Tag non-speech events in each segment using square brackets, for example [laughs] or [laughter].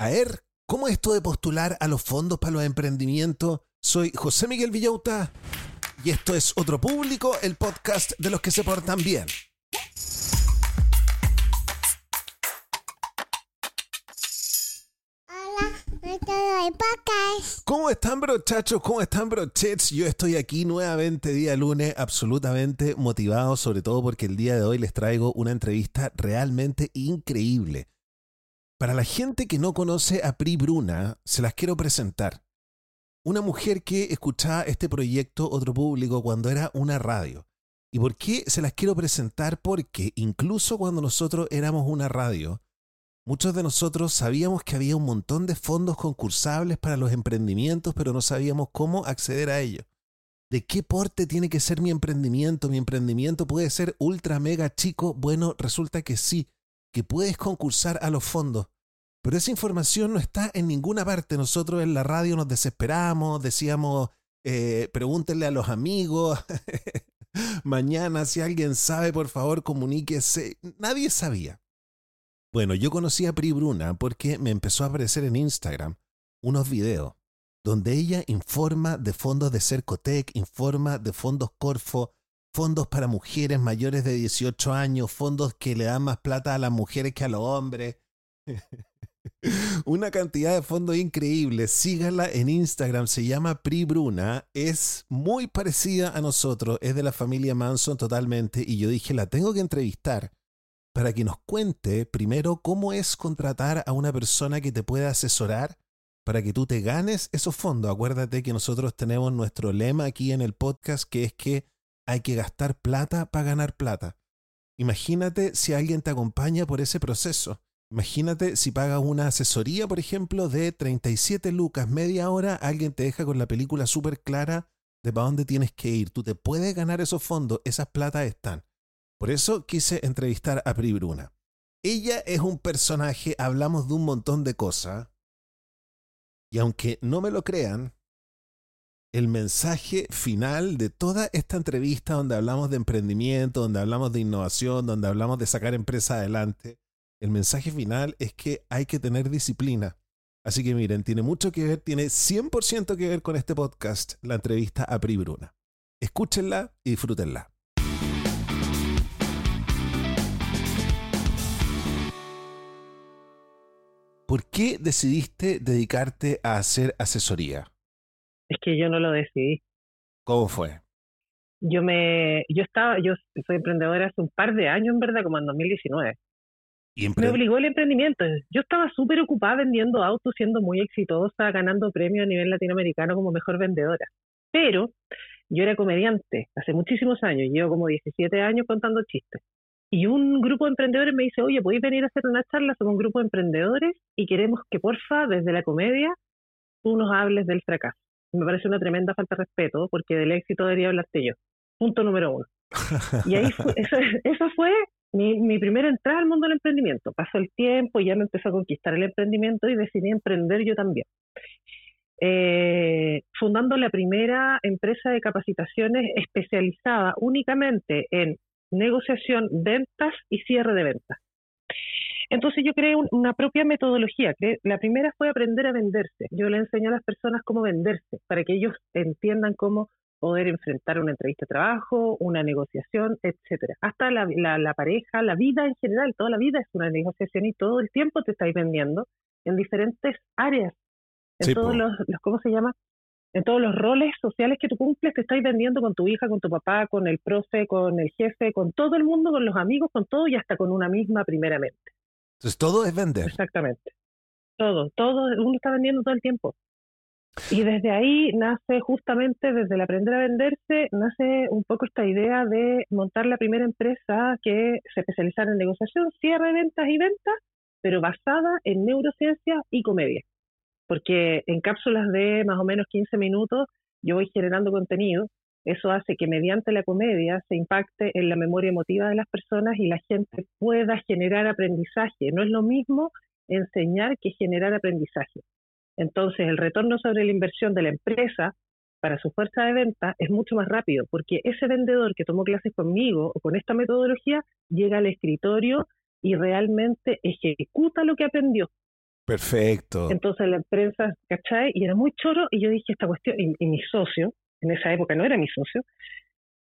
A ver, ¿cómo es esto de postular a los fondos para los emprendimientos? Soy José Miguel Villauta y esto es Otro Público, el podcast de los que se portan bien. ¿Cómo están, brochachos? ¿Cómo están, brochets? Yo estoy aquí nuevamente día lunes, absolutamente motivado, sobre todo porque el día de hoy les traigo una entrevista realmente increíble. Para la gente que no conoce a Pri Bruna, se las quiero presentar. Una mujer que escuchaba este proyecto Otro Público cuando era una radio. ¿Y por qué se las quiero presentar? Porque incluso cuando nosotros éramos una radio, Muchos de nosotros sabíamos que había un montón de fondos concursables para los emprendimientos, pero no sabíamos cómo acceder a ellos. ¿De qué porte tiene que ser mi emprendimiento? ¿Mi emprendimiento puede ser ultra mega chico? Bueno, resulta que sí, que puedes concursar a los fondos. Pero esa información no está en ninguna parte. Nosotros en la radio nos desesperamos, decíamos, eh, pregúntenle a los amigos. [laughs] Mañana, si alguien sabe, por favor, comuníquese. Nadie sabía. Bueno, yo conocí a Pri Bruna porque me empezó a aparecer en Instagram unos videos donde ella informa de fondos de Cercotec, informa de fondos Corfo, fondos para mujeres mayores de 18 años, fondos que le dan más plata a las mujeres que a los hombres. [laughs] Una cantidad de fondos increíbles. Sígala en Instagram, se llama Pri Bruna. Es muy parecida a nosotros, es de la familia Manson totalmente. Y yo dije, la tengo que entrevistar para que nos cuente primero cómo es contratar a una persona que te pueda asesorar para que tú te ganes esos fondos. Acuérdate que nosotros tenemos nuestro lema aquí en el podcast que es que hay que gastar plata para ganar plata. Imagínate si alguien te acompaña por ese proceso. Imagínate si pagas una asesoría, por ejemplo, de 37 lucas, media hora, alguien te deja con la película súper clara de para dónde tienes que ir. Tú te puedes ganar esos fondos, esas platas están. Por eso quise entrevistar a Pri Bruna. Ella es un personaje, hablamos de un montón de cosas, y aunque no me lo crean, el mensaje final de toda esta entrevista donde hablamos de emprendimiento, donde hablamos de innovación, donde hablamos de sacar empresa adelante, el mensaje final es que hay que tener disciplina. Así que miren, tiene mucho que ver, tiene 100% que ver con este podcast, la entrevista a Pri Bruna. Escúchenla y disfrútenla. ¿Por qué decidiste dedicarte a hacer asesoría? Es que yo no lo decidí. ¿Cómo fue? Yo me, yo estaba, yo soy emprendedora hace un par de años, en verdad, como en 2019. ¿Y me obligó el emprendimiento. Yo estaba súper ocupada vendiendo autos, siendo muy exitosa, ganando premios a nivel latinoamericano como mejor vendedora. Pero yo era comediante hace muchísimos años, llevo como 17 años contando chistes. Y un grupo de emprendedores me dice, oye, ¿podéis venir a hacer una charla? Somos un grupo de emprendedores y queremos que, porfa, desde la comedia, tú nos hables del fracaso. Me parece una tremenda falta de respeto, porque del éxito debería hablarte yo. Punto número uno. Y ahí fue, [laughs] eso, fue mi, mi primera entrada al mundo del emprendimiento. Pasó el tiempo, ya me empezó a conquistar el emprendimiento y decidí emprender yo también. Eh, fundando la primera empresa de capacitaciones especializada únicamente en negociación, ventas y cierre de ventas. Entonces yo creé una propia metodología. La primera fue aprender a venderse. Yo le enseñé a las personas cómo venderse para que ellos entiendan cómo poder enfrentar una entrevista de trabajo, una negociación, etcétera. Hasta la, la, pareja, la vida en general, toda la vida es una negociación y todo el tiempo te estáis vendiendo en diferentes áreas, en todos los, ¿cómo se llama? En todos los roles sociales que tú cumples, te estáis vendiendo con tu hija, con tu papá, con el profe, con el jefe, con todo el mundo, con los amigos, con todo y hasta con una misma primeramente. Entonces todo es vender. Exactamente. Todo, todo, uno está vendiendo todo el tiempo. Y desde ahí nace justamente, desde el aprender a venderse, nace un poco esta idea de montar la primera empresa que se especializara en negociación, cierre, ventas y ventas, pero basada en neurociencia y comedia. Porque en cápsulas de más o menos 15 minutos yo voy generando contenido. Eso hace que mediante la comedia se impacte en la memoria emotiva de las personas y la gente pueda generar aprendizaje. No es lo mismo enseñar que generar aprendizaje. Entonces, el retorno sobre la inversión de la empresa para su fuerza de venta es mucho más rápido, porque ese vendedor que tomó clases conmigo o con esta metodología llega al escritorio y realmente ejecuta lo que aprendió. Perfecto. Entonces la empresa, ¿cachai? Y era muy choro y yo dije esta cuestión, y, mi socio, en esa época no era mi socio,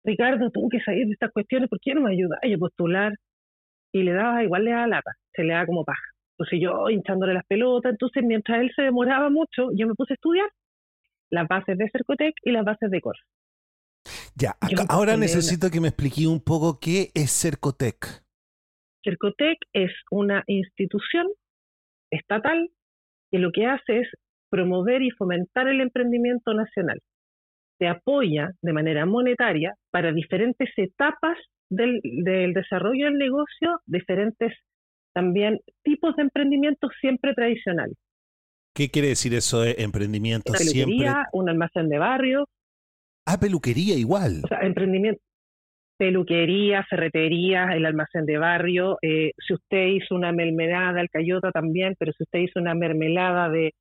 Ricardo, tuvo que salir de estas cuestiones, ¿por qué no me ayuda a postular? Y le daba, igual le daba lata, se le da como paja. Entonces yo hinchándole las pelotas, entonces mientras él se demoraba mucho, yo me puse a estudiar las bases de Cercotec y las bases de COR. Ya, ahora necesito que me explique un poco qué es Cercotec. Cercotec es una institución estatal que lo que hace es promover y fomentar el emprendimiento nacional. Se apoya de manera monetaria para diferentes etapas del, del desarrollo del negocio, diferentes también tipos de emprendimiento siempre tradicionales. ¿Qué quiere decir eso de emprendimiento Una peluquería, un almacén de barrio. Ah, peluquería igual. O sea, emprendimiento, peluquería, ferretería, el almacén de barrio. Eh, si usted hizo una mermelada al cayota también, pero si usted hizo una mermelada de,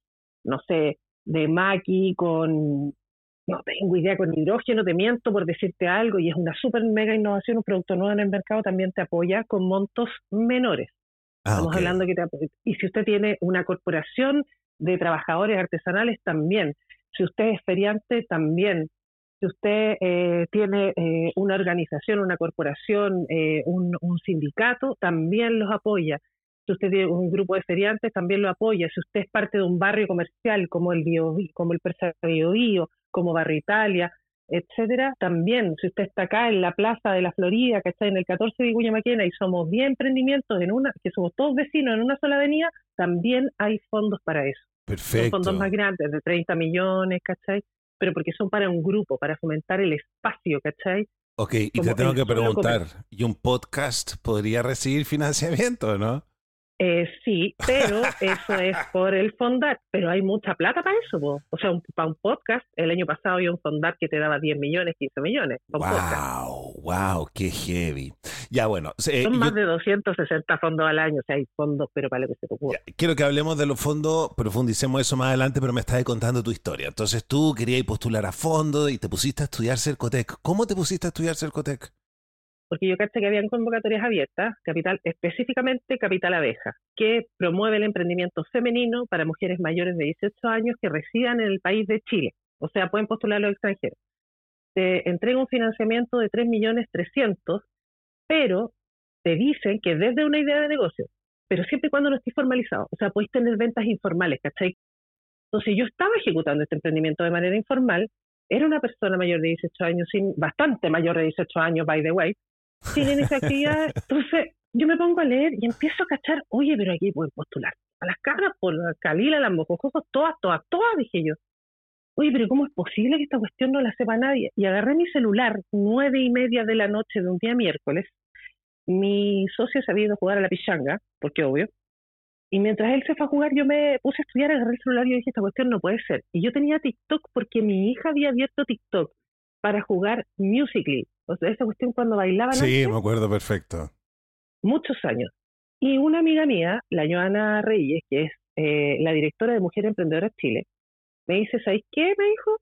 no sé, de maqui con, no tengo idea, con hidrógeno, te miento por decirte algo, y es una super mega innovación, un producto nuevo en el mercado, también te apoya con montos menores. Ah, Estamos hablando que y si usted tiene una corporación de trabajadores artesanales también, si usted es feriante también, si usted eh, tiene eh, una organización, una corporación, eh, un, sindicato, también los apoya. Si usted tiene un grupo de feriantes, también lo apoya. Si usted es parte de un barrio comercial como el Bio, como el Persa Bio, como Barrio Italia, etcétera, también, si usted está acá en la Plaza de la Florida, que está en el 14 de Vicuña Maquena, y somos 10 emprendimientos en una, que somos todos vecinos en una sola avenida, también hay fondos para eso. Perfecto. Son fondos más grandes, de 30 millones, ¿cachai? Pero porque son para un grupo, para fomentar el espacio, ¿cachai? Ok, y te tengo que preguntar, ¿y un podcast podría recibir financiamiento, no? Eh, sí, pero [laughs] eso es por el Fondar, pero hay mucha plata para eso, o sea, para un podcast, el año pasado había un Fondar que te daba 10 millones, 15 millones. Wow, wow, qué heavy. Ya bueno. Eh, Son más de 260 fondos al año, o sea, hay fondos, pero para lo que se te ocurra. Quiero que hablemos de los fondos, profundicemos eso más adelante, pero me estás contando tu historia. Entonces tú querías postular a fondo y te pusiste a estudiar Cercotec. ¿Cómo te pusiste a estudiar Cercotec? Porque yo caché que habían convocatorias abiertas, capital, específicamente Capital Abeja, que promueve el emprendimiento femenino para mujeres mayores de 18 años que residan en el país de Chile. O sea, pueden postular los extranjeros. Te entrega un financiamiento de 3.300.000, pero te dicen que desde una idea de negocio, pero siempre y cuando no esté formalizado. O sea, podéis tener ventas informales, ¿cachai? Entonces yo estaba ejecutando este emprendimiento de manera informal, era una persona mayor de 18 años, bastante mayor de 18 años, by the way, tienen esa actividad. Entonces, yo me pongo a leer y empiezo a cachar, oye, pero aquí pueden postular a las caras, por la Calila, las Mocojojos, todas, todas, todas, dije yo. Oye, pero ¿cómo es posible que esta cuestión no la sepa nadie? Y agarré mi celular, nueve y media de la noche de un día miércoles. Mi socio se había ido a jugar a la pichanga, porque obvio. Y mientras él se fue a jugar, yo me puse a estudiar, agarré el celular y dije, esta cuestión no puede ser. Y yo tenía TikTok porque mi hija había abierto TikTok para jugar Musically. O sea, esa cuestión cuando bailaban. Sí, me acuerdo perfecto. muchos años. Y una amiga mía, la Joana Reyes, que es eh, la directora de Mujeres Emprendedoras Chile, me dice, ¿sabes qué? Me dijo,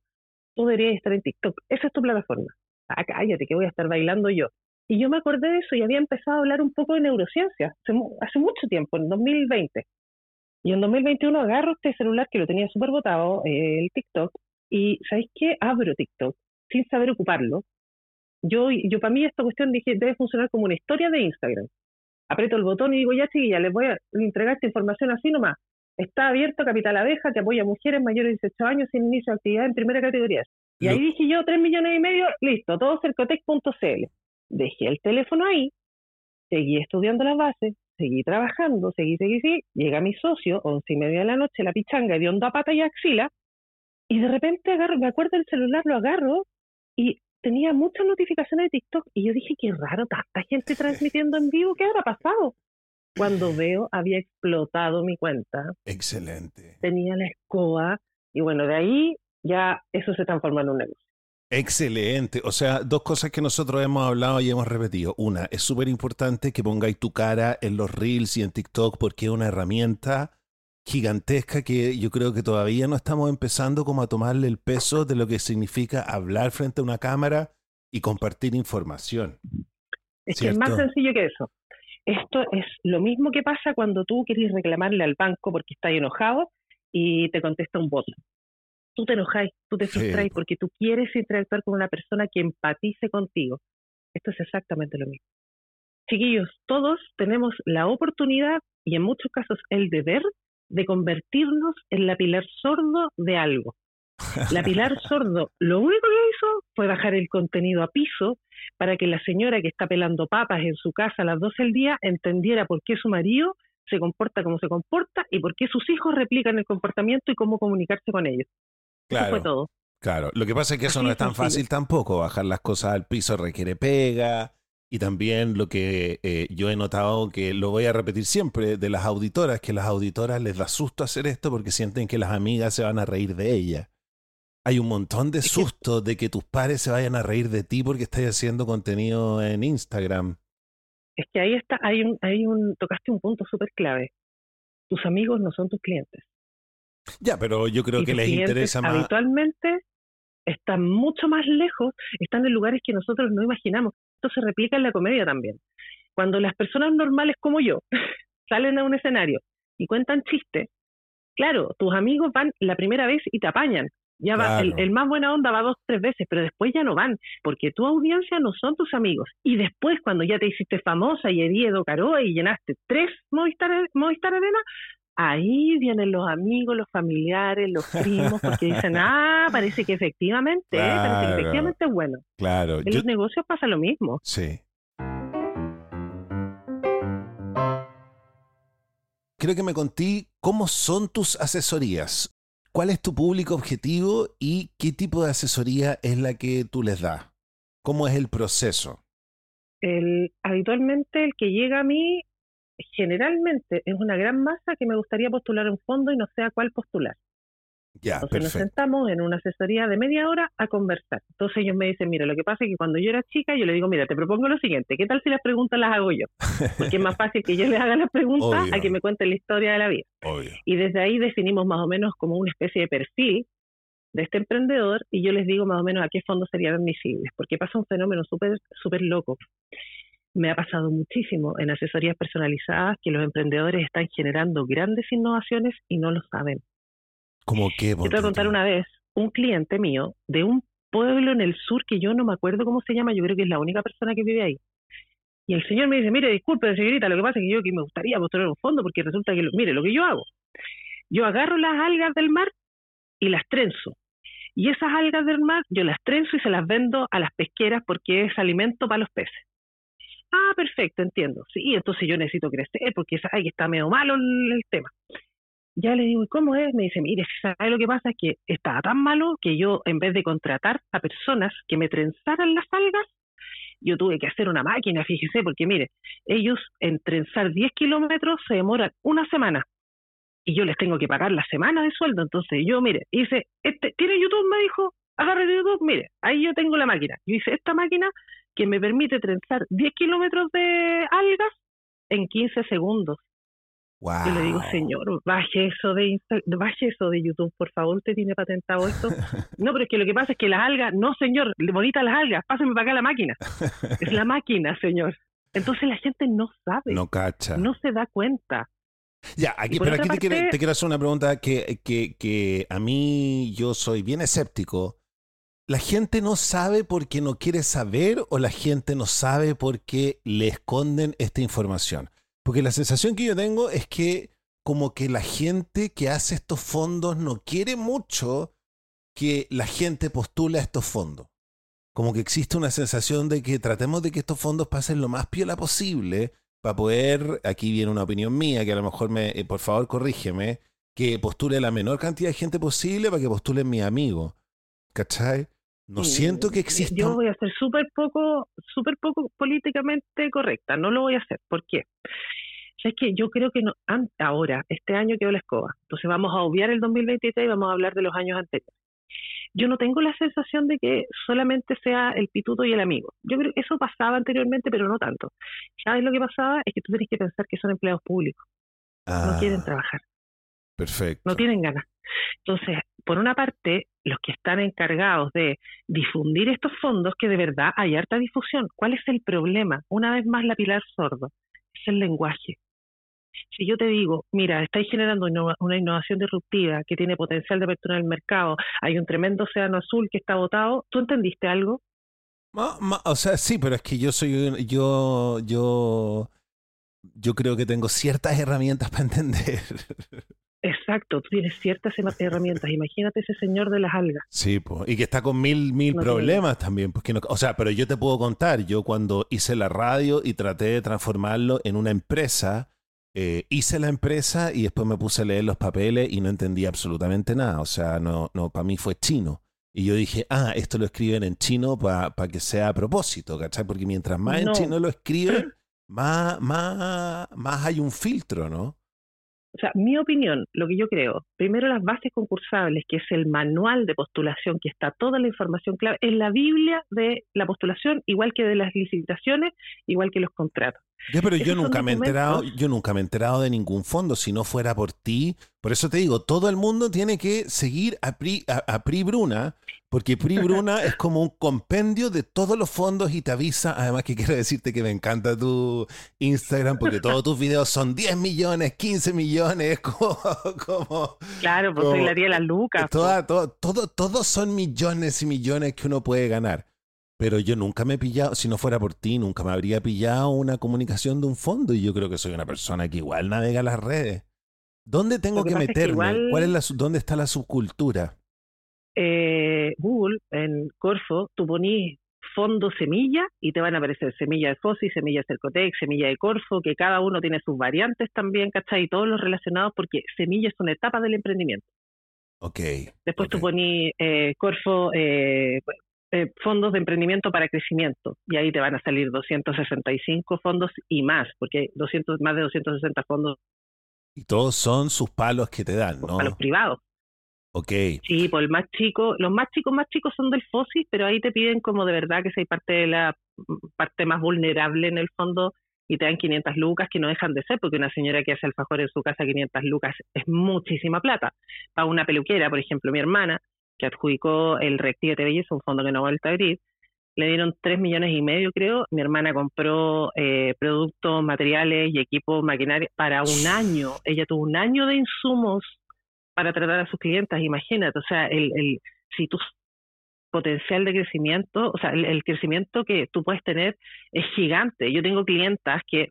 tú deberías estar en TikTok. Esa es tu plataforma. Ah, cállate, que voy a estar bailando yo. Y yo me acordé de eso y había empezado a hablar un poco de neurociencia hace, mucho tiempo, en 2020. Y en 2021 agarro este celular que lo tenía súper botado, eh, el TikTok, y ¿sabéis qué? Abro TikTok sin saber ocuparlo. Yo, yo para mí esta cuestión dije, debe funcionar como una historia de Instagram. Aprieto el botón y digo, ya ya les voy a entregar esta información así nomás. Está abierto Capital Abeja, que apoya a mujeres mayores de 18 años sin inicio de actividad en primera categoría. Y ahí dije yo, 3 millones y medio, listo, todo cercotec.cl. Dejé el teléfono ahí, seguí estudiando las bases, seguí trabajando, seguí, seguí, seguí. Llega mi socio, once y media de la noche, la pichanga de onda pata y axila, y de repente agarro, me acuerdo del celular, lo agarro y tenía muchas notificaciones de TikTok y yo dije, qué raro, tanta gente [laughs] transmitiendo en vivo, ¿qué habrá pasado? Cuando veo, había explotado mi cuenta. Excelente. Tenía la escoba y bueno, de ahí ya eso se transformó en un negocio. Excelente. O sea, dos cosas que nosotros hemos hablado y hemos repetido. Una, es súper importante que pongáis tu cara en los reels y en TikTok porque es una herramienta gigantesca que yo creo que todavía no estamos empezando como a tomarle el peso de lo que significa hablar frente a una cámara y compartir información. Es que es más sencillo que eso. Esto es lo mismo que pasa cuando tú quieres reclamarle al banco porque estás enojado y te contesta un bot. Tú te enojáis, tú te frustráis porque tú quieres interactuar con una persona que empatice contigo. Esto es exactamente lo mismo. Chiquillos, todos tenemos la oportunidad y en muchos casos el deber de convertirnos en la pilar sordo de algo. La pilar [laughs] sordo lo único que hizo fue bajar el contenido a piso para que la señora que está pelando papas en su casa a las 12 del día entendiera por qué su marido se comporta como se comporta y por qué sus hijos replican el comportamiento y cómo comunicarse con ellos. Claro, eso fue todo. Claro, lo que pasa es que eso no es tan fácil tampoco. Bajar las cosas al piso requiere pega, y también lo que eh, yo he notado, que lo voy a repetir siempre, de las auditoras, que las auditoras les da susto hacer esto porque sienten que las amigas se van a reír de ella. Hay un montón de susto de que tus pares se vayan a reír de ti porque estás haciendo contenido en Instagram. Es que ahí está, hay un, hay un, tocaste un punto súper clave. Tus amigos no son tus clientes. Ya, pero yo creo que les interesa más. Habitualmente están mucho más lejos, están en lugares que nosotros no imaginamos se replica en la comedia también. Cuando las personas normales como yo [laughs] salen a un escenario y cuentan chistes, claro, tus amigos van la primera vez y te apañan. Ya va, el, más buena onda va dos, tres veces, pero después ya no van, porque tu audiencia no son tus amigos. Y después, cuando ya te hiciste famosa y Edo Caroa y llenaste tres Movistar, Movistar Arena, ahí vienen los amigos, los familiares, los primos, porque dicen, [laughs] ah, parece que efectivamente, parece que efectivamente es bueno. Claro. En los negocios pasa lo mismo. Sí. Creo que me conté cómo son tus asesorías. ¿Cuál es tu público objetivo y qué tipo de asesoría es la que tú les das? ¿Cómo es el proceso? El, habitualmente el que llega a mí generalmente es una gran masa que me gustaría postular un fondo y no sé a cuál postular. Ya, Entonces nos sentamos en una asesoría de media hora a conversar. Entonces ellos me dicen, mira, lo que pasa es que cuando yo era chica, yo le digo, mira, te propongo lo siguiente, ¿qué tal si las preguntas las hago yo? Porque es más fácil que yo les haga las preguntas a que me cuenten la historia de la vida. Y desde ahí definimos más o menos como una especie de perfil de este emprendedor y yo les digo más o menos a qué fondos serían admisibles, porque pasa un fenómeno súper súper loco me ha pasado muchísimo en asesorías personalizadas que los emprendedores están generando grandes innovaciones y no lo saben. ¿Cómo qué? Te voy a contar una vez, un cliente mío de un pueblo en el sur que yo no me acuerdo cómo se llama, yo creo que es la única persona que vive ahí. Y el señor me dice, mire, disculpe, señorita, lo que pasa es que yo que me gustaría postular un fondo porque resulta que, mire, lo que yo hago, yo agarro las algas del mar y las trenzo. Y esas algas del mar yo las trenzo y se las vendo a las pesqueras porque es alimento para los peces. Ah, perfecto, entiendo. Sí, entonces yo necesito crecer porque ay, está medio malo el, tema. Ya le digo, ¿y cómo es? Me dice, mire, ¿sabe lo que pasa? Es que estaba tan malo que yo, en vez de contratar a personas que me trenzaran las algas, yo tuve que hacer una máquina, fíjese, porque mire, ellos en trenzar 10 kilómetros se demoran una semana y yo les tengo que pagar la semana de sueldo. Entonces yo, mire, hice, este, ¿tiene YouTube? Me dijo, agarre de YouTube, mire, ahí yo tengo la máquina. Yo hice esta máquina que me permite trenzar 10 kilómetros de algas en 15 segundos. Yo le digo, señor, baje eso de Insta baje eso de YouTube, por favor, usted tiene patentado esto. [laughs] no, pero es que lo que pasa es que las algas, no señor, bonitas las algas, páseme para acá la máquina. [laughs] es la máquina, señor. Entonces la gente no sabe. No cacha. No se da cuenta. Ya, aquí, pero aquí te, quiero, te, quiero, hacer una pregunta que, que, que a mí yo soy bien escéptico. ¿La gente no sabe porque no quiere saber o la gente no sabe porque le esconden esta información? Porque la sensación que yo tengo es que como que la gente que hace estos fondos no quiere mucho que la gente postule a estos fondos. Como que existe una sensación de que tratemos de que estos fondos pasen lo más piola posible para poder, aquí viene una opinión mía, que a lo mejor me, eh, por favor corrígeme, que postule la menor cantidad de gente posible para que postulen mi amigo. ¿Cachai? No siento que exista. Yo voy a ser súper poco, súper poco políticamente correcta. No lo voy a hacer. ¿Por qué? Es que yo creo que no, ahora, este año quedó la escoba. Entonces vamos a obviar el 2023 y vamos a hablar de los años anteriores. Yo no tengo la sensación de que solamente sea el pituto y el amigo. Yo creo que eso pasaba anteriormente, pero no tanto. ¿Sabes lo que pasaba? Es que tú tienes que pensar que son empleados públicos. no quieren ah. trabajar. Perfecto. No tienen ganas. Entonces, por una parte, los que están encargados de difundir estos fondos, que de verdad hay harta difusión. ¿Cuál es el problema? Una vez más, la pilar sordo. Es el lenguaje. Si yo te digo, mira, estáis generando una innovación disruptiva que tiene potencial de apertura el mercado, hay un tremendo océano azul que está votado, ¿tú entendiste algo? o sea, sí, pero es que yo soy yo yo yo creo que tengo ciertas herramientas [laughs] para entender. Exacto, tú tienes ciertas herramientas. Imagínate ese señor de las algas. Sí, pues, y que está con mil, mil problemas también. Porque no, o sea, pero yo te puedo contar, yo cuando hice la radio y traté de transformarlo en una empresa, eh, hice la empresa y después me puse a leer los papeles y no entendí absolutamente nada. O sea, no, no, para mí fue chino. Y yo dije, ah, esto lo escriben en chino para que sea a propósito, ¿cachai? Porque mientras más en chino lo escriben, [clears throat] más, más, más hay un filtro, ¿no? O sea, mi opinión, lo que yo creo, primero las bases concursables, que es el manual de postulación, que está toda la información clave, es la Biblia de la postulación, igual que de las licitaciones, igual que los contratos. Ya, pero yo nunca me he enterado, yo nunca me he enterado de ningún fondo, si no fuera por ti. Por eso te digo, todo el mundo tiene que seguir a Pri, a, Pri Bruna, porque Pri Bruna [laughs] es como un compendio de todos los fondos y te avisa. Además que quiero decirte que me encanta tu Instagram, porque todos tus videos son 10 millones, 15 millones, [laughs] como... claro, pues soy la de las lucas. Toda, todo, todo, todos son millones y millones que uno puede ganar. Pero yo nunca me he pillado, si no fuera por ti, nunca me habría pillado una comunicación de un fondo. Y yo creo que soy una persona que igual navega las redes. ¿Dónde tengo que, meterme? ¿Cuál es la, ¿Dónde está la subcultura? Eh, Google, en Corfo, tú ponís fondo semilla y te van a aparecer semilla de FOSI, semilla de Cercotec, semilla de Corfo, que cada uno tiene sus variantes también, ¿cachai? Y todos los relacionados porque semillas son etapas del emprendimiento. Ok. Después tú ponís eh, Corfo, eh, eh, fondos de emprendimiento para crecimiento y ahí te van a salir 265 fondos y más, porque 200, más de 260 fondos. Y todos son sus palos que te dan, ¿no? Palos privados. Ok. Sí, por el más chico, los más chicos, más chicos son del FOSI, pero ahí te piden como de verdad que sea parte de la parte más vulnerable en el fondo y te dan 500 lucas que no dejan de ser, porque una señora que hace alfajor en su casa 500 lucas es muchísima plata. Para una peluquera, por ejemplo, mi hermana, que adjudicó el Reactive Belleza, un fondo que no ha vuelto a abrir, le dieron tres millones y medio, creo. Mi hermana compró eh, productos, materiales y equipos, maquinaria para un año. Ella tuvo un año de insumos para tratar a sus clientes, imagínate. O sea, el, el, si tu potencial de crecimiento, o sea, el, el crecimiento que tú puedes tener es gigante. Yo tengo clientas que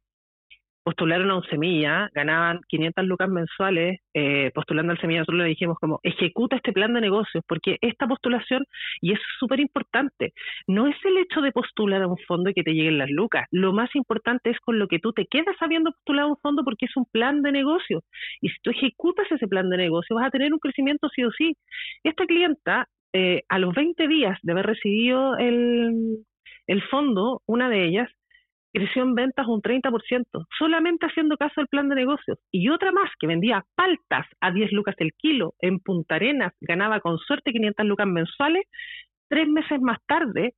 postularon a un semilla, ganaban 500 lucas mensuales eh, postulando al semilla. Nosotros le dijimos como, ejecuta este plan de negocios, porque esta postulación, y es súper importante, no es el hecho de postular a un fondo y que te lleguen las lucas. Lo más importante es con lo que tú te quedas habiendo postulado a un fondo porque es un plan de negocio. Y si tú ejecutas ese plan de negocio, vas a tener un crecimiento sí o sí. Esta clienta, eh, a los 20 días de haber recibido el, el fondo, una de ellas, creció en ventas un 30%, solamente haciendo caso al plan de negocios. Y otra más que vendía paltas a 10 lucas el kilo en Punta Arenas, ganaba con suerte 500 lucas mensuales, tres meses más tarde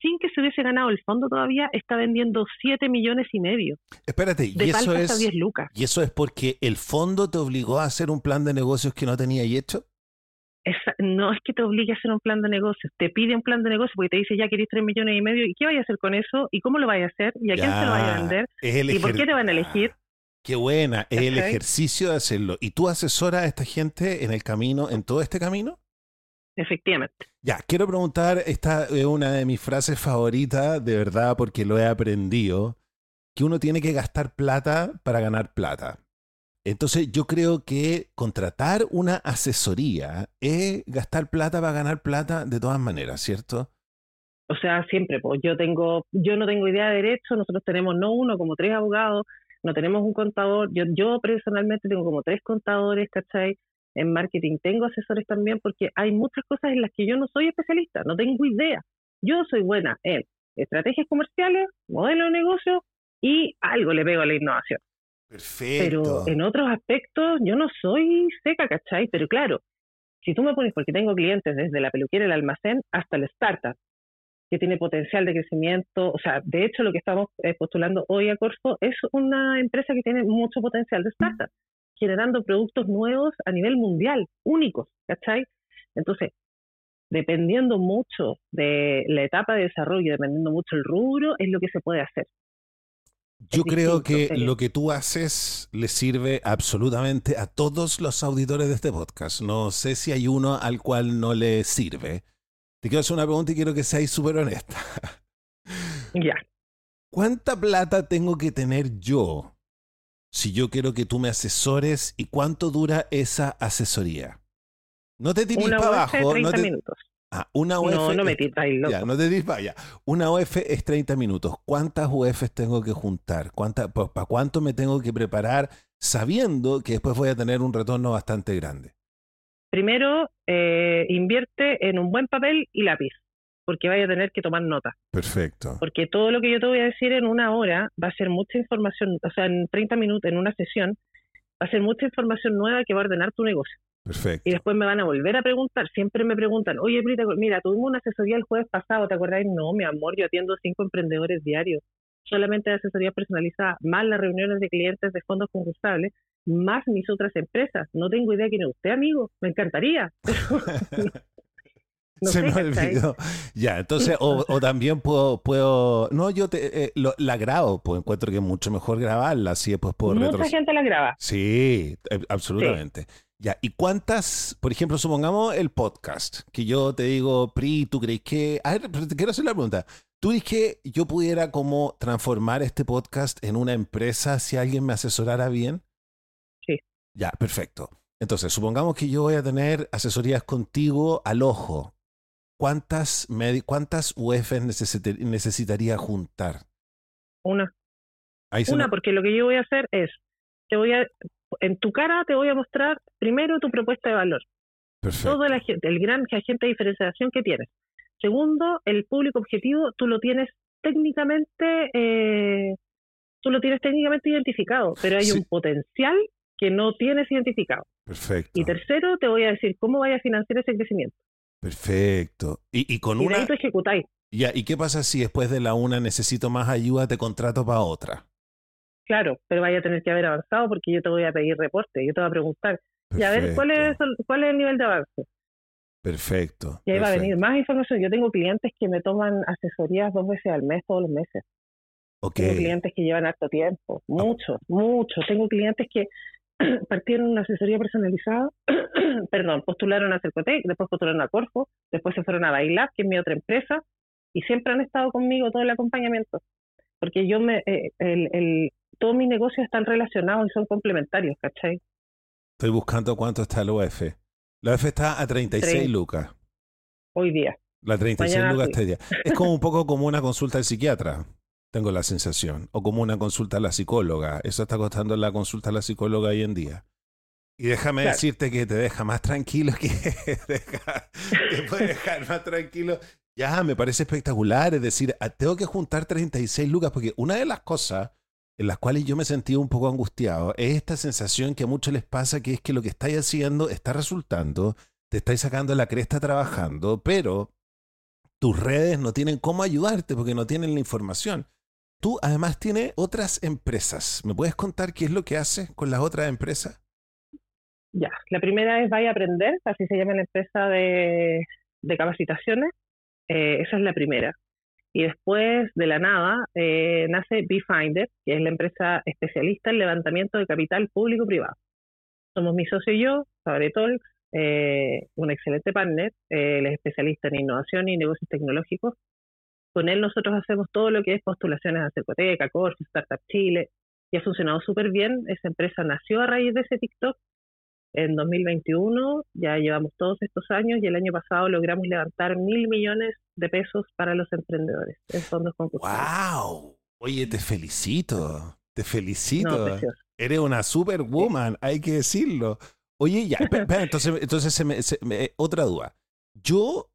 sin que se hubiese ganado el fondo todavía, está vendiendo 7 millones y medio. Espérate, y eso es. 10 lucas. ¿Y eso es porque el fondo te obligó a hacer un plan de negocios que no tenía y no es que te obligue a hacer un plan de negocios, te pide un plan de negocios porque te dice ya querés 3 millones y medio, ¿y qué vaya a hacer con eso? ¿Y cómo lo vaya a hacer? ¿Y a quién se lo a vender? ¿Y por qué te van a elegir? Qué buena, es el ejercicio de hacerlo. ¿Y tú asesoras a esta gente en el camino, en todo este camino? Efectivamente. Ya, quiero preguntar, esta es una de mis frases favoritas, de verdad, porque lo he aprendido, que uno tiene que gastar plata para ganar plata. Entonces yo creo que contratar una asesoría es gastar plata para ganar plata de todas maneras, ¿cierto? O sea, siempre, pues yo tengo, yo no tengo idea de derecho, nosotros tenemos no uno, como tres abogados, no tenemos un contador, yo, yo personalmente tengo como tres contadores, ¿cachai? En marketing tengo asesores también porque hay muchas cosas en las que yo no soy especialista, no tengo idea. Yo soy buena en estrategias comerciales, modelo de negocio y algo le pego a la innovación. Perfecto. Pero en otros aspectos yo no soy seca, ¿cachai? Pero claro, si tú me pones, porque tengo clientes desde la peluquera, el almacén, hasta la startup, que tiene potencial de crecimiento. O sea, de hecho, lo que estamos eh, postulando hoy a Corfo es una empresa que tiene mucho potencial de startup, generando productos nuevos a nivel mundial, únicos, ¿cachai? Entonces, dependiendo mucho de la etapa de desarrollo, dependiendo mucho el rubro, es lo que se puede hacer. Yo creo que lo que tú haces le sirve absolutamente a todos los auditores de este podcast. No sé si hay uno al cual no le sirve. Te quiero hacer una pregunta y quiero que seáis súper honesta. [laughs] Ya. ¿Cuánta plata tengo que tener yo si yo quiero que tú me asesores y cuánto dura esa asesoría? No te tires para abajo. 30 no minutos. Ah, una UF. No, no me loco. Ya, no te vaya. Una UF es 30 minutos. ¿Cuántas UFs tengo que juntar? ¿Cuánta, ¿Para cuánto me tengo que preparar sabiendo que después voy a tener un retorno bastante grande? primero eh, invierte en un buen papel y lápiz, porque vaya a tener que tomar nota. Perfecto. Porque todo lo que yo te voy a decir en una hora va a ser mucha información, o sea, en 30 minutos, en una sesión, va a ser mucha información nueva que va a ordenar tu negocio. Perfecto. Y después me van a volver a preguntar, siempre me preguntan, oye, Brita, mira, tuvimos una asesoría el jueves pasado, ¿te acuerdas? No, mi amor, yo atiendo cinco emprendedores diarios, solamente de asesoría personalizada, más las reuniones de clientes de fondos concursables, más mis otras empresas. No tengo idea quién es usted, amigo. Me encantaría. [laughs] [laughs] Se me olvidó. Ya, entonces, o, también puedo, puedo, no, yo te, eh, la grabo, pues encuentro que es mucho mejor grabarla, así después puedo Mucha gente la graba. Sí, eh, absolutamente. Ya, ¿y cuántas, por ejemplo, supongamos el podcast, que yo te digo, Pri, ¿tú crees que, a ver, te quiero hacer la pregunta, ¿tú dices que yo pudiera como transformar este podcast en una empresa si alguien me asesorara bien? Ya, perfecto. Entonces, supongamos que yo voy a tener asesorías contigo al ojo. ¿Cuántas, cuántas UF necesitaría juntar? Una. Una, porque lo que yo voy a hacer es, te voy a, en tu cara te voy a mostrar primero tu propuesta de valor. Perfecto. Todo el, el gran agente de diferenciación que tienes. Segundo, el público objetivo, tú lo tienes técnicamente, eh, tú lo tienes técnicamente identificado, pero hay un potencial que no tienes identificado. Perfecto. Y tercero, te voy a decir cómo vaya a financiar ese crecimiento. Perfecto. Y, con una... ahí tú ejecutáis. Ya, ¿y qué pasa si después de la una necesito más ayuda, te contrato para otra? Claro, pero vaya a tener que haber avanzado porque yo te voy a pedir reporte, yo te voy a preguntar. Y a ver, ¿cuál es, ¿cuál es el nivel de avance? Perfecto. Y ahí va a venir más información. Yo tengo clientes que me toman asesorías dos veces al mes, todos los meses. Tengo clientes que llevan harto tiempo, muchos, muchos. Tengo clientes que [clears throat] partieron una asesoría personalizada, [clears throat] perdón, postularon a Cercotec, después postularon a Corfo, después se fueron a Bailar, que es mi otra empresa, y siempre han estado conmigo todo el acompañamiento, porque yo me, eh, el, el, todos mis negocios están relacionados y son complementarios, ¿cachai? Estoy buscando cuánto está el UF. La UF está a 36 lucas. Hoy día. La 36 lucas este día. Es como [laughs] un poco como una consulta del psiquiatra tengo la sensación. O como una consulta a la psicóloga. Eso está costando la consulta a la psicóloga hoy en día. Y déjame decirte que te deja más tranquilo que [laughs] te puede dejar más tranquilo. Ya, me parece espectacular. Es decir, tengo que juntar 36 lucas porque una de las cosas en las cuales yo me sentido un poco angustiado es esta sensación que a muchos les pasa que es que lo que estáis haciendo está resultando, te estáis sacando la cresta trabajando, pero tus redes no tienen cómo ayudarte porque no tienen la información. Tú además tienes otras empresas. ¿Me puedes contar qué es lo que haces con las otras empresas? Ya, la primera es Vaya a Aprender, así se llama la empresa de, capacitaciones. Eh, esa es la primera. Y después, de la nada, eh, nace BeFinder, que es la empresa especialista en levantamiento de capital público-privado. Somos mi socio y yo, Sabre Talks, eh, un excelente partner, eh, él es especialista en innovación y negocios tecnológicos. Con él nosotros hacemos todo lo que es postulaciones a Cercoteca, Corfo, Startup Chile, y ha funcionado súper bien. Esa empresa nació a raíz de ese TikTok en 2021, ya llevamos todos estos años y el año pasado logramos levantar mil millones de pesos para los emprendedores en fondos ¡Wow! Oye, te felicito, te felicito. Eres una superwoman, hay que decirlo. Oye, ya, [laughs] entonces, entonces otra duda. Yo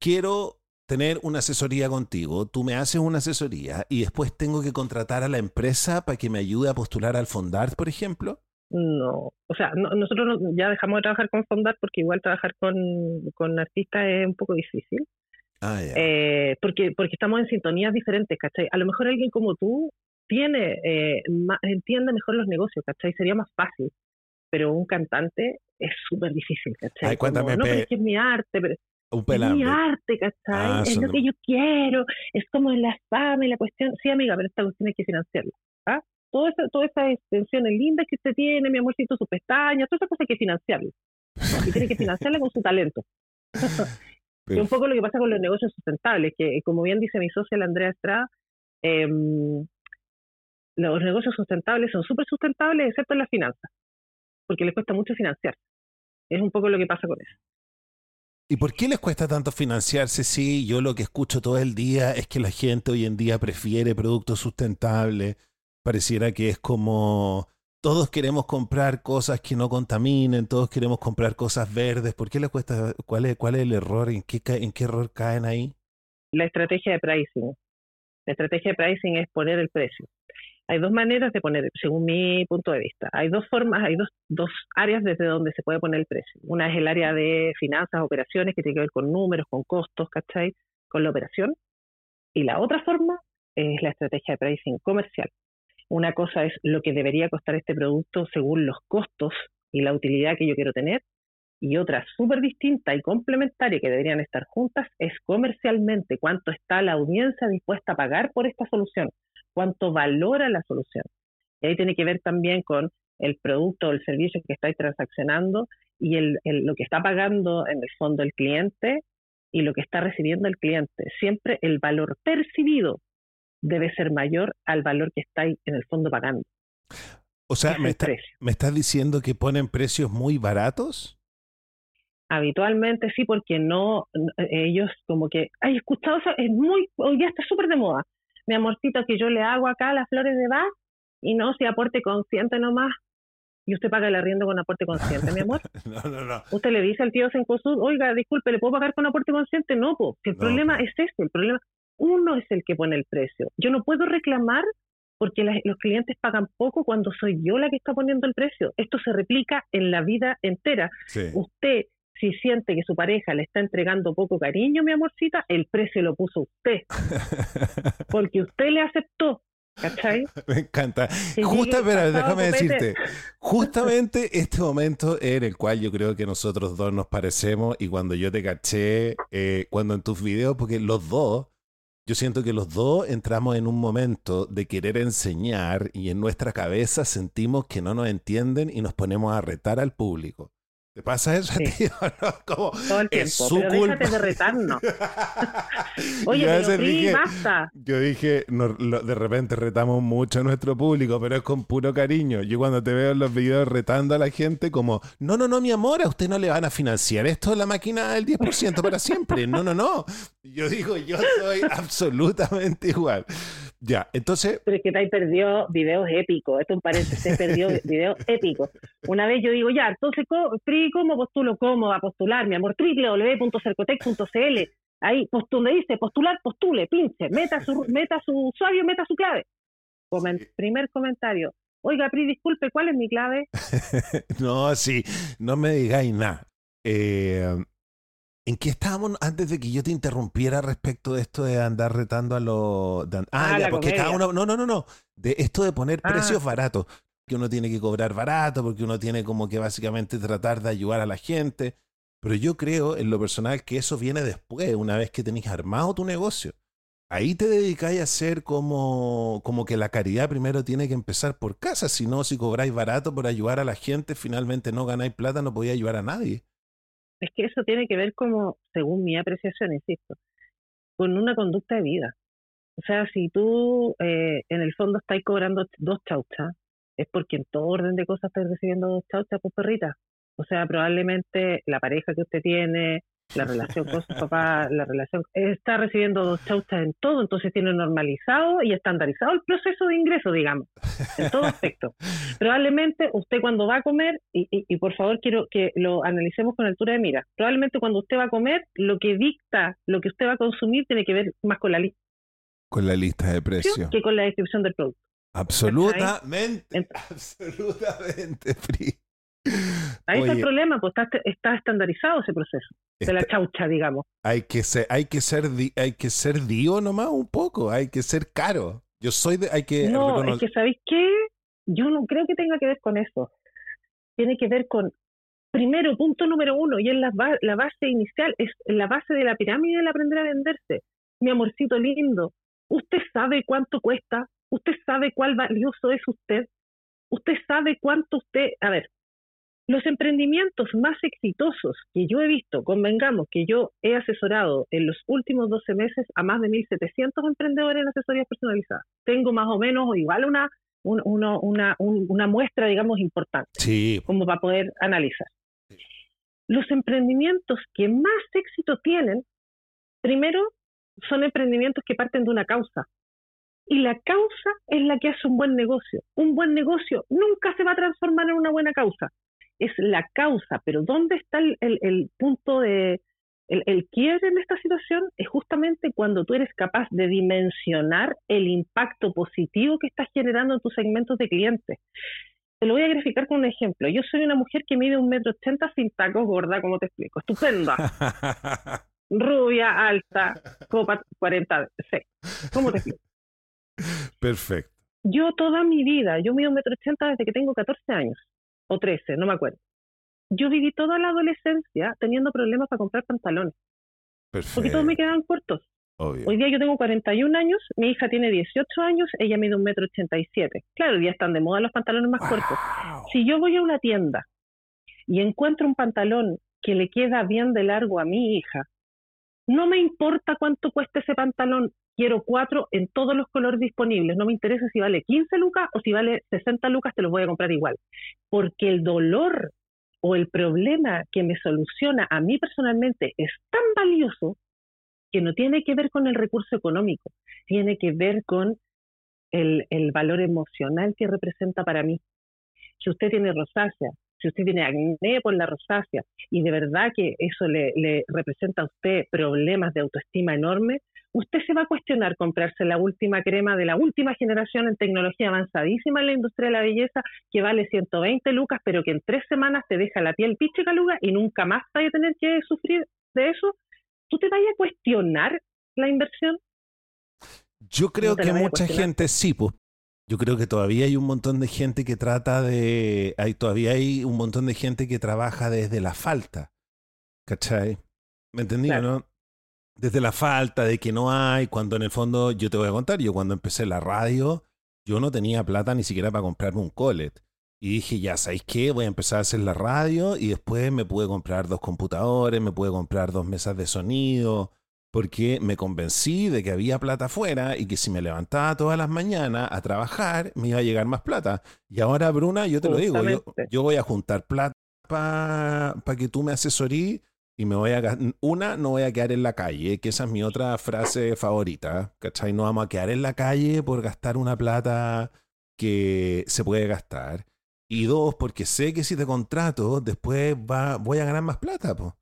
quiero tener una asesoría contigo, tú me haces una asesoría y después tengo que contratar a la empresa para que me ayude a postular al Fondart, por ejemplo. No, o sea, nosotros ya dejamos de trabajar con Fondart porque igual trabajar con, con artistas es un poco difícil. Ah, eh, porque, porque estamos en sintonías diferentes, ¿cachai? A lo mejor alguien como tú tiene, eh, entiende mejor los negocios, ¿cachai? Sería más fácil. Pero un cantante es súper difícil, ¿cachai? Ay, cuéntame, no, pero es que es mi arte, pero un es mi arte, ¿cachai? Ah, es lo que yo quiero, es como la fama y la cuestión. Sí, amiga, pero esta cuestión hay que financiarla. ¿ah? Todas esa, esas extensiones lindas que usted tiene, mi amorcito, sus pestañas, todas esas cosas hay que financiarla. Y tiene que financiarla con su talento. [laughs] Es un poco lo que pasa con los negocios sustentables, que como bien dice mi socia, la Andrea Estrada, em, los negocios sustentables son súper sustentables, excepto en las finanzas, porque les cuesta mucho financiar. Es un poco lo que pasa con eso. ¿Y por qué les cuesta tanto financiarse si yo lo que escucho todo el día es que la gente hoy en día prefiere productos sustentables? Pareciera que es como todos queremos comprar cosas que no contaminen, todos queremos comprar cosas verdes. ¿Por qué les cuesta? ¿Cuál es, cuál es el error? ¿En qué, ¿En qué error caen ahí? La estrategia de pricing. La estrategia de pricing es poner el precio. Hay dos maneras de poner, según mi punto de vista. Hay dos formas, hay dos, dos áreas desde donde se puede poner el precio. Una es el área de finanzas, operaciones, que tiene que ver con números, con costos, ¿cachai? Con la operación. Y la otra forma es la estrategia de pricing comercial. Una cosa es lo que debería costar este producto según los costos y la utilidad que yo quiero tener. Y otra súper distinta y complementaria que deberían estar juntas es comercialmente cuánto está la audiencia dispuesta a pagar por esta solución, cuánto valora la solución. Y ahí tiene que ver también con el producto o el servicio que estáis transaccionando y el, lo que está pagando en el fondo el cliente y lo que está recibiendo el cliente. Siempre el valor percibido debe ser mayor al valor que estáis en el fondo pagando. O sea, me, ¿me estás diciendo que ponen precios muy baratos? Habitualmente sí, porque no, ellos como que, ay, escuchado eso, es muy, hoy día está súper de moda. Mi amorcito, que yo le hago acá las flores de Bach y no, si aporte consciente nomás. Y usted paga el arriendo con aporte consciente, mi amor. [laughs] no, no, no. Usted le dice al tío Sencosud, oiga, disculpe, ¿le puedo pagar con aporte consciente? No, pues, el problema es este, el problema, uno es el que pone el precio. Yo no puedo reclamar porque los clientes pagan poco cuando soy yo la que está poniendo el precio. Esto se replica en la vida entera. Usted, si siente que su pareja le está entregando poco cariño, mi amorcita, el precio lo puso usted. [laughs] porque usted le aceptó. ¿Cachai? [laughs] Me encanta. Justamente, déjame decirte, [laughs] justamente este momento en el cual yo creo que nosotros dos nos parecemos y cuando yo te caché, eh, cuando en tus videos, porque los dos yo siento que los dos entramos en un momento de querer enseñar y en nuestra cabeza sentimos que no nos entienden y nos ponemos a retar al público. ¿Te pasa eso, tío? [laughs] ¿No? Como, Todo el tiempo, es su pero culpa. déjate de retarnos. [laughs] Oye, pero dije, basta. Yo dije, de repente retamos mucho a nuestro público, pero es con puro cariño. Yo cuando te veo en los videos retando a la gente como, no, no, no, mi amor, a usted no le van a financiar esto es la máquina del 10% para siempre. No, no, no. Yo digo, yo soy [laughs] absolutamente igual. Ya, entonces... Pero es que te perdió videos épicos, esto es un paréntesis, perdió [laughs] videos épicos. Una vez yo digo, ya, entonces, ¿cómo postulo? ¿Cómo va a postular? Mi amor, www.cercotec.cl. Ahí postule, dice, postular, postule, pinche, meta su, meta su usuario, meta su clave. primer comentario. Oiga, Pri, disculpe, ¿cuál es mi clave? [laughs] no, sí, no me digáis nada. Eh, ¿En qué estábamos antes de que yo te interrumpiera respecto de esto de andar retando a los... Ah, ah, ya, porque cada uno... No, no, no, no. De esto de poner ah. precios baratos. Que uno tiene que cobrar barato, porque uno tiene como que básicamente tratar de ayudar a la gente. Pero yo creo, en lo personal, que eso viene después, una vez que tenéis armado tu negocio. Ahí te dedicáis a hacer como, como que la caridad primero tiene que empezar por casa. Si no, si cobráis barato por ayudar a la gente, finalmente no ganáis plata, no podéis ayudar a nadie es que eso tiene que ver como, según mi apreciación, insisto, con una conducta de vida. O sea, si tú eh, en el fondo estás cobrando dos chauchas, es porque en todo orden de cosas estás recibiendo dos chauchas, pues perrita. O sea, probablemente la pareja que usted tiene, la relación con su papá, la relación, está recibiendo dos chauchas en todo, entonces tiene normalizado y estandarizado el proceso de ingreso, digamos, en todo aspecto. Probablemente usted cuando va a comer, y, y, por favor quiero que lo analicemos con altura de mira, probablemente cuando usted va a comer, lo que dicta lo que usted va a consumir tiene que ver más con la lista. Con la lista de precios. Que con la descripción del producto. Absolutamente. [laughs] Absolutamente. Ahí está el problema, pues está, estandarizado ese proceso de la chaucha, digamos. Hay que ser, hay que ser, hay que ser dio nomás un poco, hay que ser caro. Yo soy de, hay que. No, es que sabéis qué, yo no creo que tenga que ver con eso. Tiene que ver con, primero, punto número uno, y es la, la base inicial, es la base de la pirámide del aprender a venderse. Mi amorcito lindo, usted sabe cuánto cuesta, usted sabe cuál valioso es usted, usted sabe cuánto usted, a ver, los emprendimientos más exitosos que yo he visto, convengamos que yo he asesorado en los últimos 12 meses a más de 1.700 emprendedores en asesorías personalizadas. Tengo más o menos igual una, una, una, muestra, digamos, importante, como para poder analizar. Los emprendimientos que más éxito tienen, primero, son emprendimientos que parten de una causa. Y la causa es la que hace un buen negocio. Un buen negocio nunca se va a transformar en una buena causa es la causa, pero ¿dónde está el, punto de, el, el quiebre en esta situación? Es justamente cuando tú eres capaz de dimensionar el impacto positivo que estás generando en tus segmentos de clientes. Te lo voy a graficar con un ejemplo. Yo soy una mujer que mide un metro ochenta sin tacos, gorda, como te explico. Estupenda. [laughs] Rubia, alta, copa 40, sí. ¿Cómo te explico? Perfecto. Yo toda mi vida, yo mido un metro ochenta desde que tengo 14 años o 13, no me acuerdo. Yo viví toda la adolescencia teniendo problemas para comprar pantalones. Perfecto. Porque todos me quedaban cortos. Hoy día yo tengo 41 años, mi hija tiene 18 años, ella mide un metro 87. Claro, ya están de moda los pantalones más cortos. Si yo voy a una tienda y encuentro un pantalón que le queda bien de largo a mi hija, no me importa cuánto cueste ese pantalón, quiero cuatro en todos los colores disponibles. No me interesa si vale 15 lucas o si vale 60 lucas, te los voy a comprar igual. Porque el dolor o el problema que me soluciona a mí personalmente es tan valioso que no tiene que ver con el recurso económico, tiene que ver con el, valor emocional que representa para mí. Si usted tiene rosácea, si usted tiene acné por la rosácea y de verdad que eso le, le representa a usted problemas de autoestima enormes, usted se va a cuestionar comprarse la última crema de la última generación en tecnología avanzadísima en la industria de la belleza que vale 120 lucas, pero que en tres semanas te deja la piel piche caluga y nunca más vaya a tener que sufrir de eso. ¿Tú te vayas a cuestionar la inversión? Yo creo que mucha gente sí, pues. Yo creo que todavía hay un montón de gente que trata de. Hay, todavía hay un montón de gente que trabaja desde la falta. ¿Cachai? ¿Me entendí, no? Desde la falta de que no hay, cuando en el fondo, yo te voy a contar, yo cuando empecé la radio, yo no tenía plata ni siquiera para comprarme un colet. Y dije, ya, ¿sabéis qué? Voy a empezar a hacer la radio y después me pude comprar dos computadores, me pude comprar dos mesas de sonido, porque me convencí de que había plata afuera y que si me levantaba todas las mañanas a trabajar, me iba a llegar más plata. Y ahora, Bruna, yo te lo digo, yo, voy a juntar plata para que tú me asesorís y me voy a una no voy a quedar en la calle, que esa es mi otra frase favorita, ¿cachai? No vamos a quedar en la calle por gastar una plata que se puede gastar. Y dos, porque sé que si te contrato, después va, voy a ganar más plata, po.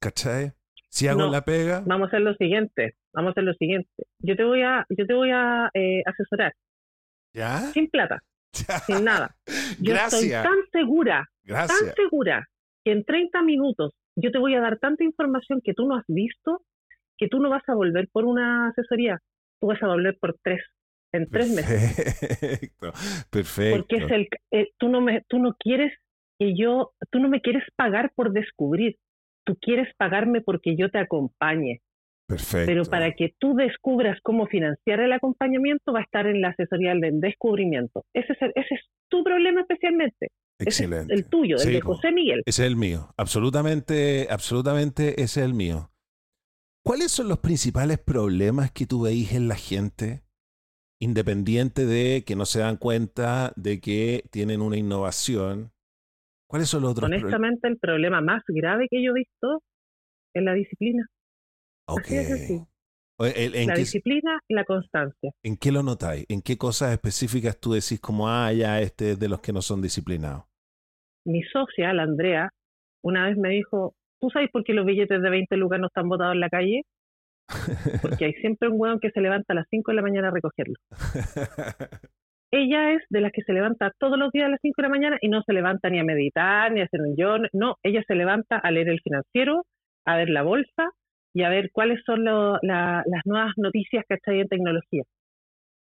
¿cachai? Si hago la pega. Vamos a hacer lo siguiente, vamos a hacer lo siguiente. Yo te voy a, yo te voy a eh, asesorar. ¿Ya? Sin plata, [laughs] sin nada. Yo estoy tan segura, tan segura que en 30 minutos yo te voy a dar tanta información que tú no has visto que tú no vas a volver por una asesoría, tú vas a volver por tres, en tres meses. Perfecto, perfecto. Porque es el, eh, tú, no me, tú no quieres que yo, tú no me quieres pagar por descubrir, tú quieres pagarme porque yo te acompañe. Perfecto. Pero para que tú descubras cómo financiar el acompañamiento va a estar en la asesoría del descubrimiento. Ese es, ese es tu problema especialmente. Excelente. el tuyo, el de José Miguel. Ese es el mío. Absolutamente, absolutamente ese es el mío. ¿Cuáles son los principales problemas que tú veis en la gente, independiente de que no se dan cuenta de que tienen una innovación? ¿Cuáles son los otros Honestamente, el problema más grave que yo he visto es la disciplina. Ok. la disciplina y la constancia. ¿En qué lo notáis? ¿En qué cosas específicas tú decís como, ah, ya, este es de los que no son disciplinados? Mi socia, la Andrea, una vez me dijo, ¿Tú sabes por qué los billetes de 20 lucas no están botados en la calle? Porque hay siempre un hueón que se levanta a las 5 de la mañana a recogerlo. [laughs] ella es de las que se levanta todos los días a las 5 de la mañana y no se levanta ni a meditar, ni a hacer un yo. No, ella se levanta a leer el financiero, a ver la bolsa y a ver cuáles son las nuevas noticias que hay en tecnología.